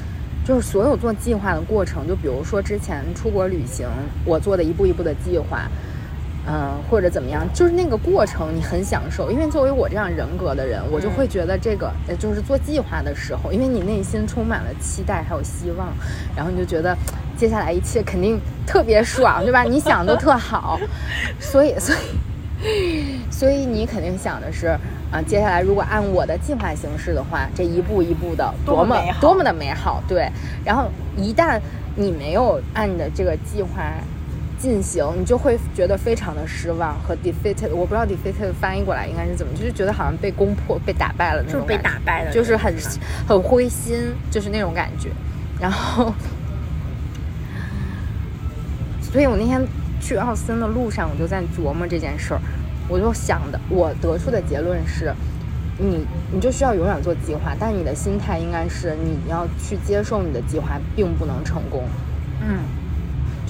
就是所有做计划的过程，就比如说之前出国旅行，我做的一步一步的计划，嗯，或者怎么样，就是那个过程你很享受，因为作为我这样人格的人，我就会觉得这个，呃，就是做计划的时候，因为你内心充满了期待还有希望，然后你就觉得接下来一切肯定特别爽，对吧？你想都特好，所以，所以，所以你肯定想的是，啊，接下来如果按我的计划行事的话，这一步一步的多么多么多么的美好，对。然后一旦你没有按你的这个计划进行，你就会觉得非常的失望和 defeated。我不知道 defeated 翻译过来应该是怎么，就是觉得好像被攻破、被打败了那就是被打败了，就是很很灰心，就是那种感觉。然后，所以我那天去奥森的路上，我就在琢磨这件事儿，我就想的，我得出的结论是，你你就需要永远做计划，但你的心态应该是你要去接受你的计划并不能成功。嗯，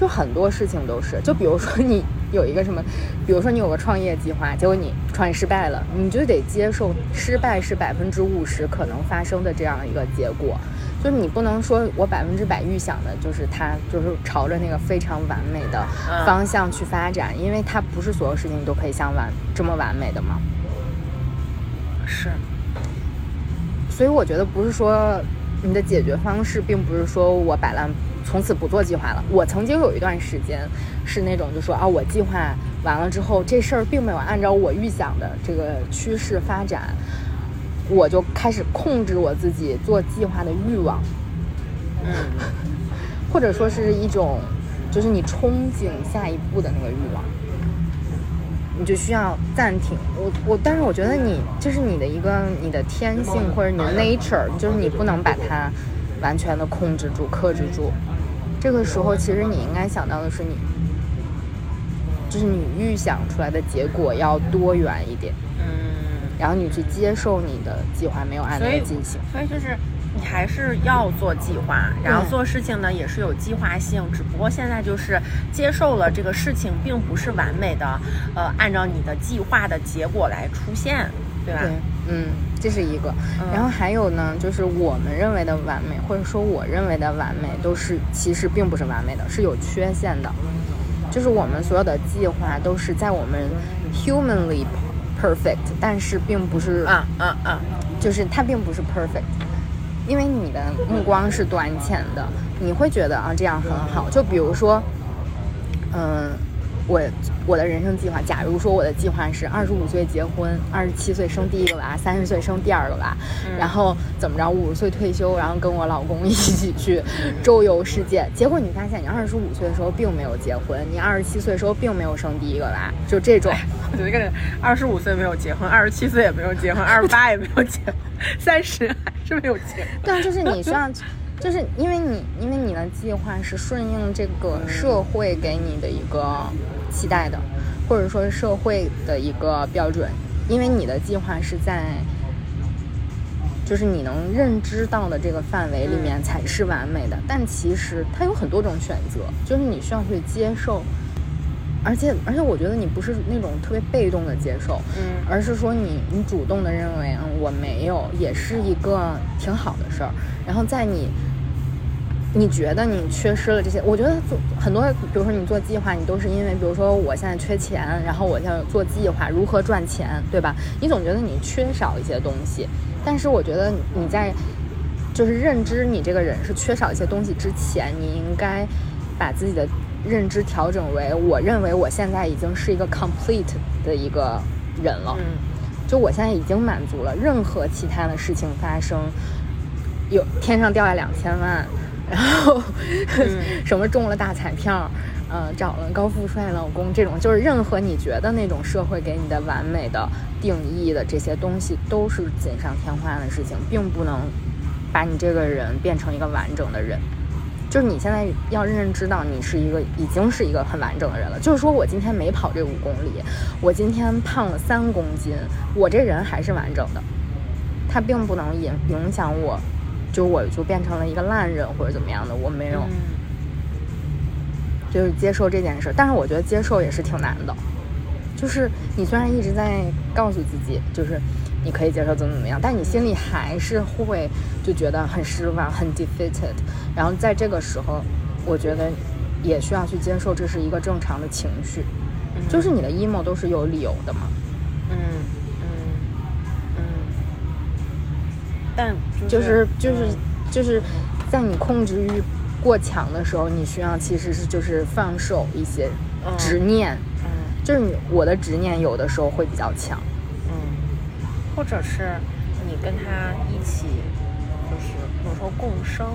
就很多事情都是，就比如说 你有一个什么，比如说你有个创业计划，结果你创业失败了，你就得接受失败是百分之五十可能发生的这样一个结果。就是你不能说我百分之百预想的，就是它就是朝着那个非常完美的嗯方向去发展，因为它不是所有事情都可以像完这么完美的嘛。是，所以我觉得不是说你的解决方式，并不是说我摆烂，从此不做计划了。我曾经有一段时间是那种，就说啊，我计划完了之后，这事儿并没有按照我预想的这个趋势发展，我就开始控制我自己做计划的欲望，嗯，或者说是一种，就是你憧憬下一步的那个欲望。你就需要暂停。我我，但是我觉得你这是你的一个你的天性或者你的 nature，就是你不能把它完全的控制住、克制住。这个时候，其实你应该想到的是你，就是你预想出来的结果要多元一点，嗯，然后你去接受你的计划没有按所以那个进行。所以就是你还是要做计划，然后做事情呢也是有计划性，只不过现在就是接受了这个事情并不是完美的，呃，按照你的计划的结果来出现，对吧？对，嗯，这是一个。嗯然后还有呢，就是我们认为的完美，或者说我认为的完美，都是其实并不是完美的，是有缺陷的。就是我们所有的计划都是在我们 humanly perfect，但是并不是，啊啊啊！就是它并不是 perfect。因为你的目光是短浅的，你会觉得啊这样很好。就比如说，嗯，我我的人生计划，假如说我的计划是二十五岁结婚，二十七岁生第一个娃，三十岁生第二个娃，然后怎么着五十岁退休，然后跟我老公一起去周游世界。结果你发现你二十五岁的时候并没有结婚，你二十七岁的时候并没有生第一个娃，就这种。有一个人二十五岁没有结婚，二十七岁也没有结婚，二十八也没有结婚，三十还是没有结婚。对啊，就是你需要，就是因为你因为你的计划是顺应这个社会给你的一个期待的，或者说社会的一个标准，因为你的计划是在。就是你能认知到的这个范围里面才是完美的，但其实它有很多种选择，就是你需要去接受，而且而且我觉得你不是那种特别被动的接受，嗯而是说你你主动的认为，嗯，我没有，也是一个挺好的事儿。然后在你你觉得你缺失了这些，我觉得做很多，比如说你做计划，你都是因为，比如说我现在缺钱，然后我要做计划如何赚钱，对吧？你总觉得你缺少一些东西，但是我觉得你在就是认知你这个人是缺少一些东西之前，你应该把自己的认知调整为，我认为我现在已经是一个 complete 的一个人了。嗯就我现在已经满足了，任何其他的事情发生，有天上掉下两千万，然后、什么中了大彩票，呃，找了高富帅老公，这种就是任何你觉得那种社会给你的完美的定义的这些东西，都是锦上添花的事情，并不能把你这个人变成一个完整的人。就是你现在要认知到，你是一个已经是一个很完整的人了。就是说我今天没跑这五公里，我今天胖了三公斤，我这人还是完整的，它并不能影影响我，就我就变成了一个烂人或者怎么样的，我没有，嗯就是接受这件事。但是我觉得接受也是挺难的，就是你虽然一直在告诉自己，就是你可以接受怎么怎么样，但你心里还是会就觉得很失望、很 defeated。然后在这个时候，我觉得也需要去接受这是一个正常的情绪。就是你的 emo 都是有理由的嘛。嗯嗯但就是就是就是在你控制欲过强的时候，你需要其实是就是放手一些嗯执念，嗯就是你我的执念有的时候会比较强。嗯，或者是你跟他一起，就是有时候共生。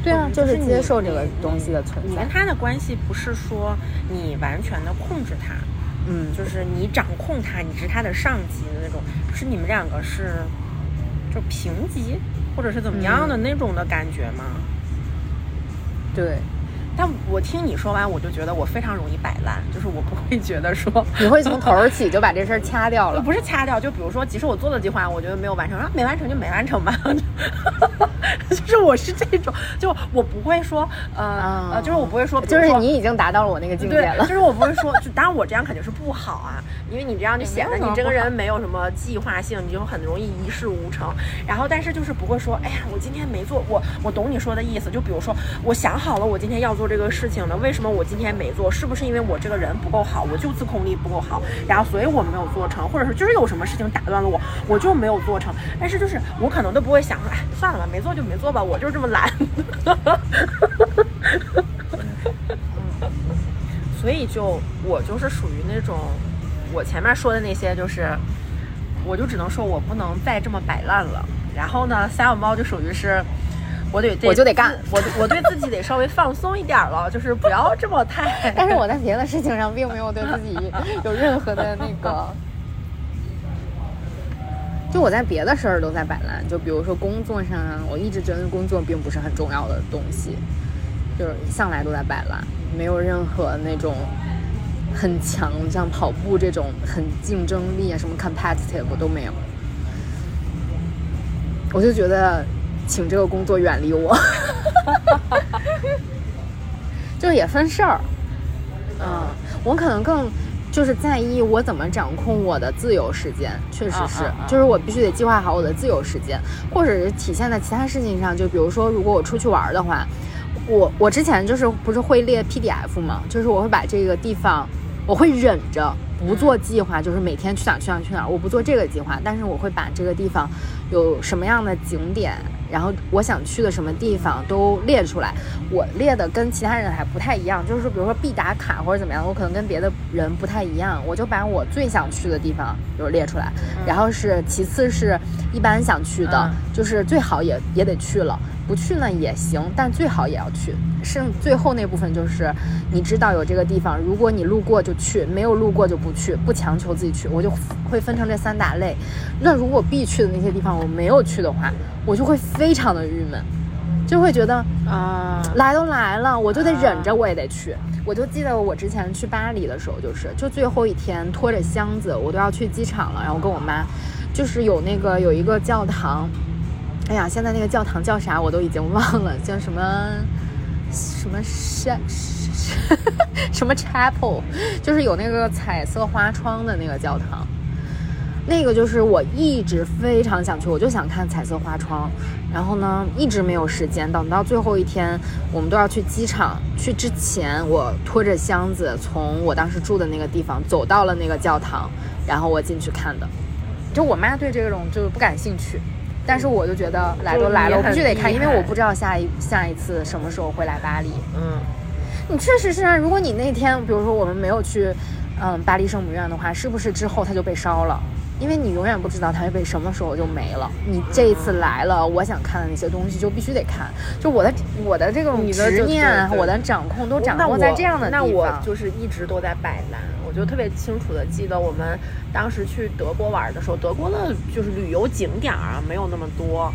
对啊，就是接受这个东西的存在你跟。他的关系不是说你完全的控制他，嗯，就是你掌控他，你是他的上级的那种，是你们两个是就平级或者是怎么样的那种的感觉吗？对，但我听你说完，我就觉得我非常容易摆烂，就是我不会觉得说你会从头儿起就把这事儿掐掉了。不是掐掉，就比如说，即使我做的计划，我觉得没有完成，啊，没完成就没完成吧，就是我是这种，就我不会说，呃、呃，就是我不会说，说就是你已经达到了我那个境界，了就。是我不会说，就当然我这样肯定是不好啊，因为你这样就显得你这个人没有什么计划性，你就很容易一事无成。然后，但是就是不会说，哎呀，我今天没做，我我懂你说的意思。就比如说，我想好了，我今天要做这个事情了，为什么我今天没做？是不是因为我这个人不够好，我就自控力不够好，然后所以我没有做成，或者是就是有什么事情打断了我，我就没有做成。但是就是我可能都不会想说，哎，算了吧，没做就没做吧，我就是这么懒。所以就我就是属于那种，我前面说的那些，就是我就只能说我不能再这么摆烂了。然后呢，撒小猫就属于是，我得我就得干，我我对自己得稍微放松一点了，就是不要这么太。但是我在别的事情上并没有对自己有任何的那个，就我在别的事儿都在摆烂，就比如说工作上啊，我一直觉得工作并不是很重要的东西，就是向来都在摆烂，没有任何那种很强，像跑步这种很竞争力啊，什么 competitive 都没有。我就觉得，请这个工作远离我，就也分事儿。嗯，我可能更就是在意我怎么掌控我的自由时间，确实是，啊啊。啊就是我必须得计划好我的自由时间，或者是体现在其他事情上，就比如说，如果我出去玩的话，我我之前就是不是会列 PDF 嘛，就是我会把这个地方，我会忍着不做计划，就是每天去哪去哪去哪儿，我不做这个计划，但是我会把这个地方有什么样的景点，然后我想去的什么地方都列出来。我列的跟其他人还不太一样，就是比如说必打卡或者怎么样，我可能跟别的人不太一样，我就把我最想去的地方就是列出来，然后是其次是一般想去的，嗯就是最好也也得去了。不去呢也行，但最好也要去。剩最后那部分就是，你知道有这个地方，如果你路过就去，没有路过就不去，不强求自己去。我就会分成这三大类。那如果必去的那些地方我没有去的话，我就会非常的郁闷，就会觉得啊，来都来了，我就得忍着，我也得去。我就记得我之前去巴黎的时候，就是就最后一天拖着箱子，我都要去机场了，然后跟我妈，就是有那个有一个教堂，哎呀，现在那个教堂叫啥我都已经忘了，叫什么什么山什么 chapel，就是有那个彩色花窗的那个教堂。那个就是我一直非常想去，我就想看彩色花窗，然后呢一直没有时间，等到最后一天，我们都要去机场，去之前我拖着箱子从我当时住的那个地方走到了那个教堂，然后我进去看的。就我妈对这种就是不感兴趣，但是我就觉得来都来了，我必须得看，因为我不知道下一下一次什么时候会来巴黎。嗯你确实是啊，如果你那天比如说我们没有去，嗯，巴黎圣母院的话，是不是之后它就被烧了？因为你永远不知道它会被什么时候就没了。你这一次来了，我想看的那些东西就必须得看。就我的我的这种执念，我的掌控都掌握在这样的地那方。我就是一直都在摆烂，我就特别清楚的记得我们当时去德国玩的时候，德国的就是旅游景点儿啊没有那么多。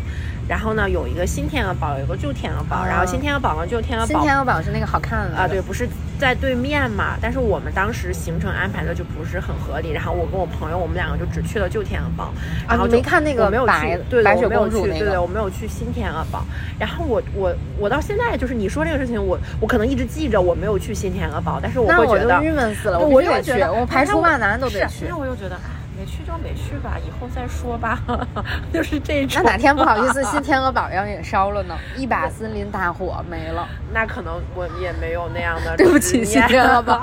然后呢，有一个新天鹅堡，有一个旧天鹅堡，啊然后新天鹅堡跟旧天鹅新堡天鹅堡是那个好看的啊，对，不是在对面嘛？但是我们当时行程安排的就不是很合理，然后我跟我朋友，我们两个就只去了旧天鹅堡，然后就没看那个我没有白去，对的，白雪我没有去，公主那个对对，我没有去新天鹅堡。然后我我我到现在就是你说这个事情，我我可能一直记着我没有去新天鹅堡，但是我会觉得。郁闷死了，我必须得去，我就觉得，我排除万难都得是去那。我又觉得，哎，没没去就没去吧，以后再说吧，就是这种。那哪天不好意思，新天鹅堡要也烧了呢，一把森林大火没了。那可能我也没有那样的对不起执新念天鹅堡。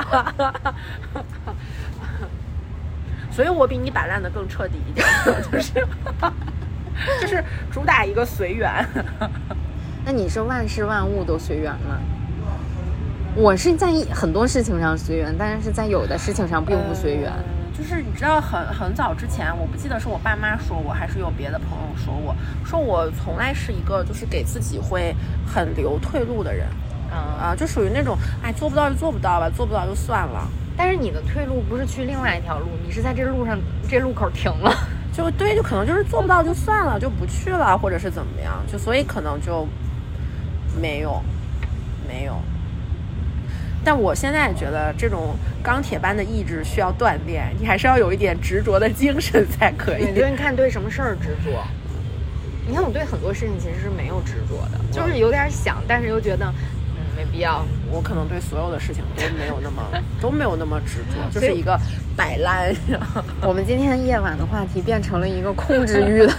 所以我比你摆烂的更彻底一点，就是就是主打一个随缘。那你是万事万物都随缘吗？我是在一很多事情上随缘，但是在有的事情上并不随缘。嗯就是你知道很很早之前，我不记得是我爸妈说我，还是有别的朋友说我，说我从来是一个就是给自己会很留退路的人。啊，就属于那种，哎，做不到就做不到吧，做不到就算了。但是你的退路不是去另外一条路，你是在这路上这路口停了。就对，就可能就是做不到就算了，就不去了，或者是怎么样，就所以可能就没有，没有。但我现在觉得这种钢铁般的意志需要锻炼，你还是要有一点执着的精神才可以。你就你看对什么事儿执着？你看我对很多事情其实是没有执着的，就是有点想，但是又觉得嗯没必要。我可能对所有的事情都没有那么 都没有那么执着，就是一个摆烂。我们今天夜晚的话题变成了一个控制欲的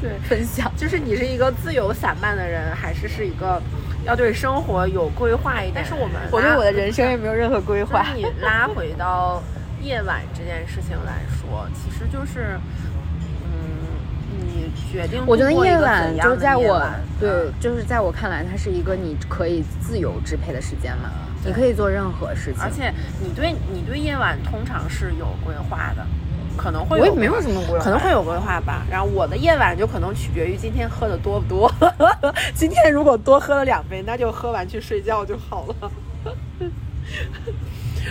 对分享。就是你是一个自由散漫的人，还是是一个要对生活有规划一点？但是我们我对我的人生也没有任何规划。你拉回到夜晚这件事情来说，其实就是，嗯，你决定我觉得夜晚就在我对嗯，就是在我看来，它是一个你可以自由支配的时间嘛，你可以做任何事情。而且你对你对夜晚通常是有规划的，可能会我也没有什么规划可能会有规划吧。然后我的夜晚就可能取决于今天喝的多不多。今天如果多喝了两杯，那就喝完去睡觉就好了。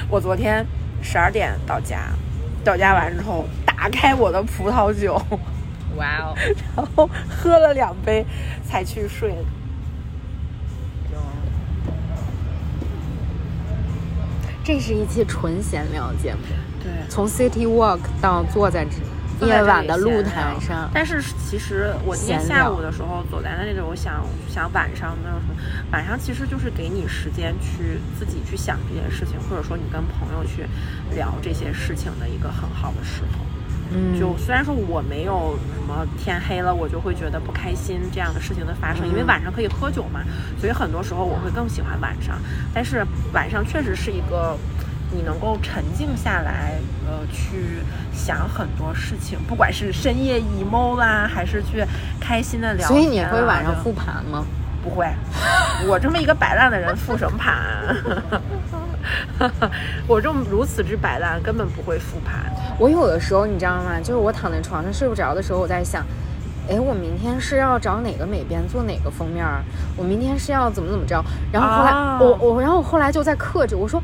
我昨天十二点到家，到家完之后打开我的葡萄酒，哇哦，然后喝了两杯才去睡。这是一期纯闲聊节目，对，从 City Walk 到坐在这夜晚的露台上，但是其实我今天下午的时候走在那里，我想想晚上那种什么，晚上其实就是给你时间去自己去想这件事情，或者说你跟朋友去聊这些事情的一个很好的时候。嗯，就虽然说我没有什么天黑了我就会觉得不开心这样的事情的发生，因为晚上可以喝酒嘛，所以很多时候我会更喜欢晚上。但是晚上确实是一个你能够沉静下来，呃，去想很多事情，不管是深夜 emo 啦，还是去开心的聊、所以你会晚上复？盘吗？不会，我这么一个摆烂的人复什么盘？我这么如此之摆烂，根本不会复盘。我有的时候你知道吗？就是我躺在床上睡不着的时候，我在想，哎，我明天是要找哪个美编做哪个封面儿？我明天是要怎么怎么着？然后后来、哦我我，然后我后来就在克制，我说。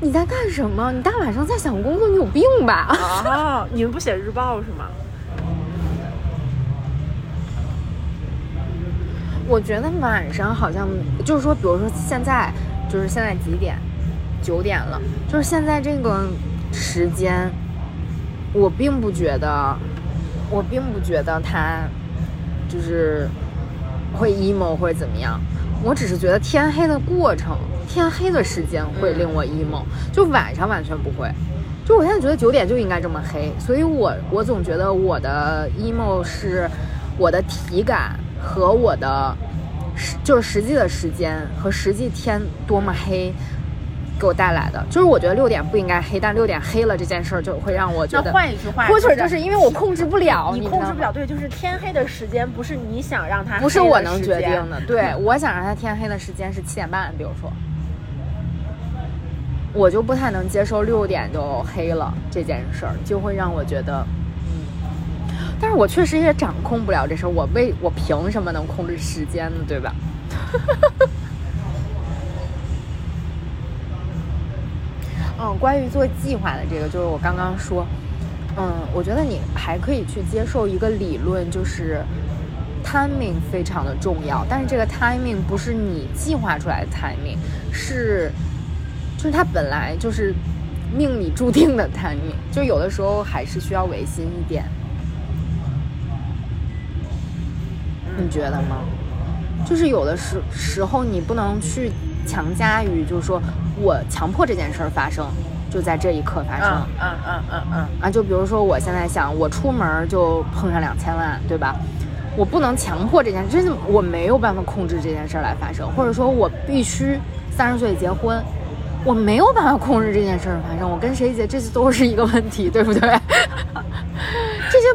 你在干什么？你大晚上在想工作，你有病吧？啊，你们不写日报是吗？我觉得晚上好像就是说，比如说现在就是现在几点？九点了，就是现在这个时间，我并不觉得，我并不觉得他就是会 emo 或者怎么样，我只是觉得天黑的过程，天黑的时间会令我 emo，、就晚上完全不会。就我现在觉得九点就应该这么黑，所以我我总觉得我的 emo 是我的体感和我的实就是实际的时间和实际天多么黑给我带来的。就是我觉得六点不应该黑，但六点黑了这件事儿就会让我觉那得，换一句话，或者就是因为我控制不了，你控制不了，对，就是天黑的时间不是你想让它，不是我能决定的。对，我想让它天黑的时间是七点半，比如说，我就不太能接受六点就黑了这件事儿，就会让我觉得，嗯。但是我确实也掌控不了这事儿，我为我凭什么能控制时间呢？对吧？嗯，关于做计划的这个，就是我刚刚说，嗯，我觉得你还可以去接受一个理论，就是 timing 非常的重要，但是这个 timing 不是你计划出来的 timing，是就是它本来就是命里注定的 timing，就有的时候还是需要违心一点，你觉得吗？就是有的时时候你不能去强加于，就是说我强迫这件事儿发生就在这一刻发生。嗯嗯嗯嗯嗯，啊，就比如说我现在想，我出门就碰上两千万，对吧？我不能强迫这件，真的我没有办法控制这件事儿来发生，或者说我必须三十岁结婚，我没有办法控制这件事儿发生。我跟谁结，这都是一个问题，对不对？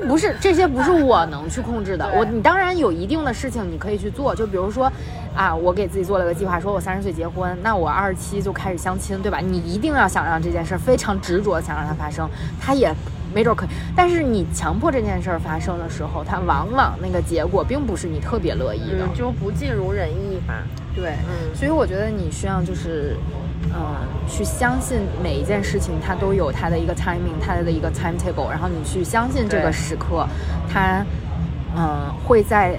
不是这些不是我能去控制的。我你当然有一定的事情你可以去做，就比如说啊，我给自己做了个计划，说我三十岁结婚，那我二十七就开始相亲，对吧？你一定要想让这件事儿非常执着，想让它发生，它也没准儿可以。但是你强迫这件事儿发生的时候，它往往那个结果并不是你特别乐意的。嗯，就不尽如人意吧。对，嗯所以我觉得你需要就是，嗯、去相信每一件事情它都有它的一个 timing，它的一个 timetable，然后你去相信这个时刻，它，嗯、会在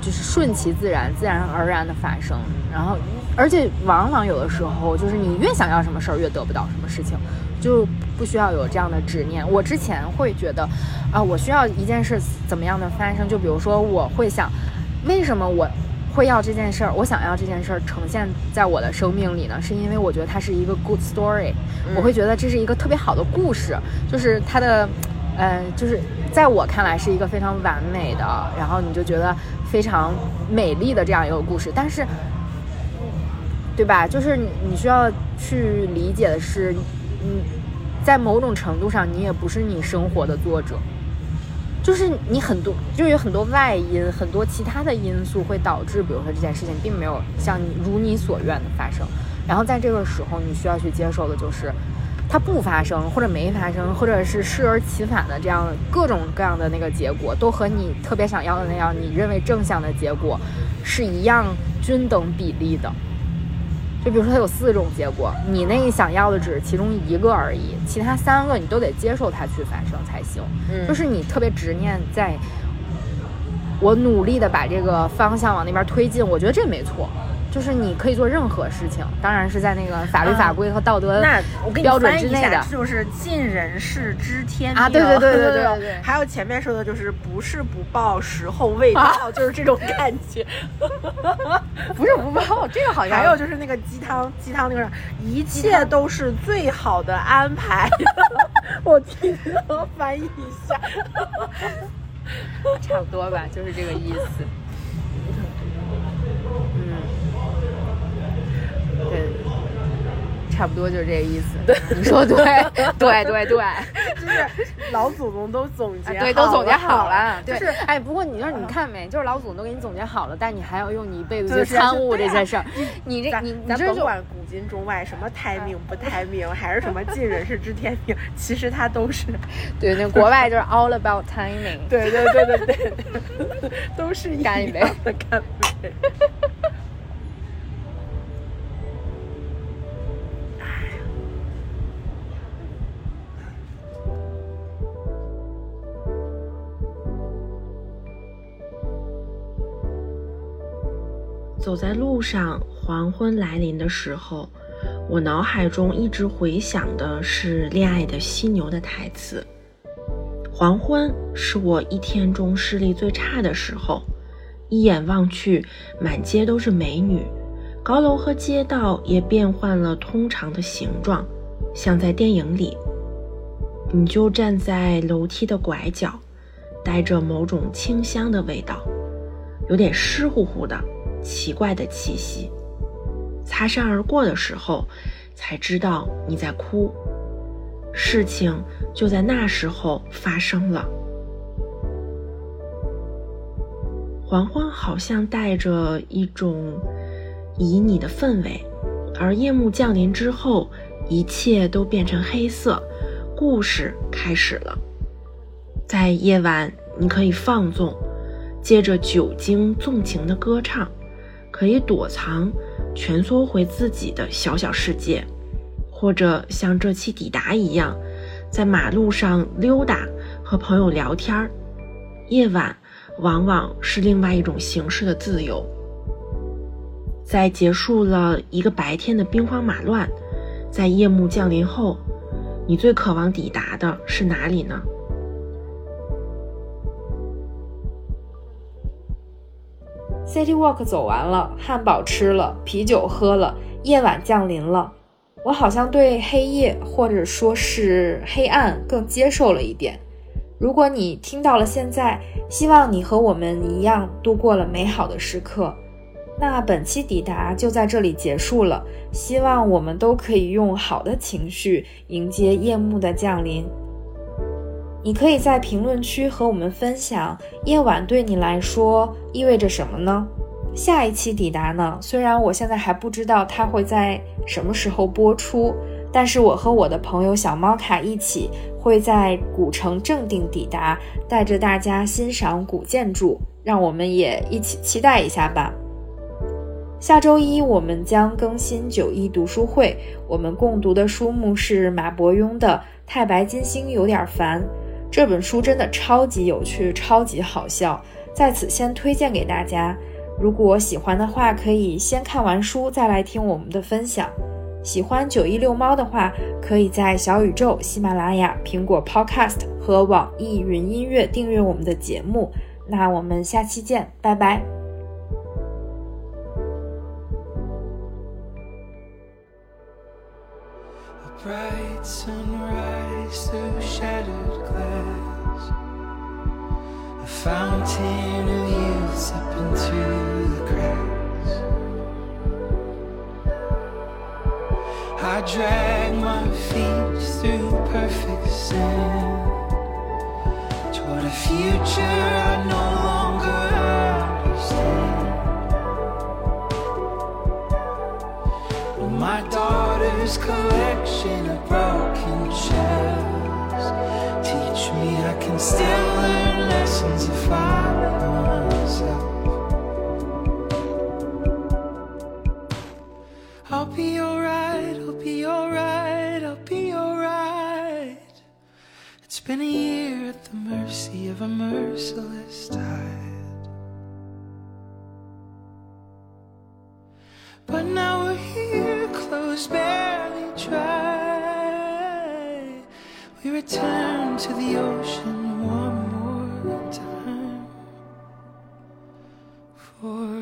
就是顺其自然、自然而然的发生。然后，而且往往有的时候，就是你越想要什么事儿，越得不到什么事情，就不需要有这样的执念。我之前会觉得，啊，我需要一件事怎么样的发生，就比如说我会想，为什么我会要这件事儿，我想要这件事儿呈现在我的生命里呢？是因为我觉得它是一个 good story，、我会觉得这是一个特别好的故事，就是它的，呃，就是在我看来是一个非常完美的，然后你就觉得非常美丽的这样一个故事，但是。对吧？就是你你需要去理解的是，嗯，在某种程度上，你也不是你生活的作者，就是你很多，就有很多外因，很多其他的因素会导致，比如说这件事情并没有像你如你所愿的发生。然后在这个时候，你需要去接受的就是，它不发生，或者没发生，或者是适而其反的这样各种各样的那个结果，都和你特别想要的那样你认为正向的结果是一样均等比例的。就比如说它有四种结果，你那想要的只是其中一个而已，其他三个你都得接受它去发生才行。嗯就是你特别执念在，我努力的把这个方向往那边推进，我觉得这没错。就是你可以做任何事情，当然是在那个法律法规和道德标准之内的。就是尽人事，知天命啊！对对对对对对。还有前面说的就是不是不报时候未到，就是这种感觉。不是不报，这个好像还有就是那个鸡汤鸡汤那个啥，一切都是最好的安排。我替我翻译一下，差不多吧，就是这个意思。对，差不多就是这个意思。对你说对，对对对。就是老祖宗都总结对，都总结好了。对，就是哎，不过你说你看没，就是老祖宗都给你总结好了，但你还要用你一辈子去参悟这些事儿。你这你你咱甭管古今中外，什么胎命不胎命，还是什么尽人事知天命，其实它都是，对，那国外就是 all about timing。对对对对对对，都是一干一杯样的干杯。走在路上，黄昏来临的时候，我脑海中一直回想的是《恋爱的犀牛》的台词。黄昏是我一天中视力最差的时候，一眼望去，满街都是美女，高楼和街道也变换了通常的形状，像在电影里。你就站在楼梯的拐角，带着某种清香的味道，有点湿乎乎的。奇怪的气息。擦身而过的时候，才知道你在哭。事情就在那时候发生了。黄昏好像带着一种旖旎的氛围，而夜幕降临之后，一切都变成黑色，故事开始了。在夜晚，你可以放纵，借着酒精纵情的歌唱。可以躲藏，蜷缩回自己的小小世界，或者像这期抵达一样，在马路上溜达，和朋友聊天儿。夜晚往往是另外一种形式的自由。在结束了一个白天的兵荒马乱，在夜幕降临后，你最渴望抵达的是哪里呢？City Walk 走完了，汉堡吃了，啤酒喝了，夜晚降临了。我好像对黑夜或者说是黑暗更接受了一点。如果你听到了现在，希望你和我们一样度过了美好的时刻。那本期抵达就在这里结束了，希望我们都可以用好的情绪迎接夜幕的降临。你可以在评论区和我们分享，夜晚对你来说意味着什么呢？下一期抵达呢？虽然我现在还不知道它会在什么时候播出，但是我和我的朋友小猫卡一起会在古城正定抵达，带着大家欣赏古建筑，让我们也一起期待一下吧。下周一我们将更新九一读书会，我们共读的书目是马伯庸的《太白金星有点烦》。这本书真的超级有趣，超级好笑，在此先推荐给大家。如果喜欢的话，可以先看完书再来听我们的分享。喜欢九一遛猫的话，可以在小宇宙、喜马拉雅、苹果 Podcast 和网易云音乐订阅我们的节目。那我们下期见，拜拜。Bright sunrise shattered fountain of youth up into the cracks. I drag my feet through perfect sand toward a future I no longer understand. My daughter's collection of broken shells teach me I can still learn lessons if I let myself. I'll be alright, I'll be alright, I'll be alright. It's been a year at the mercy of a merciless tide. But now we're here, clothes barely dry. We return to the ocean one more time. For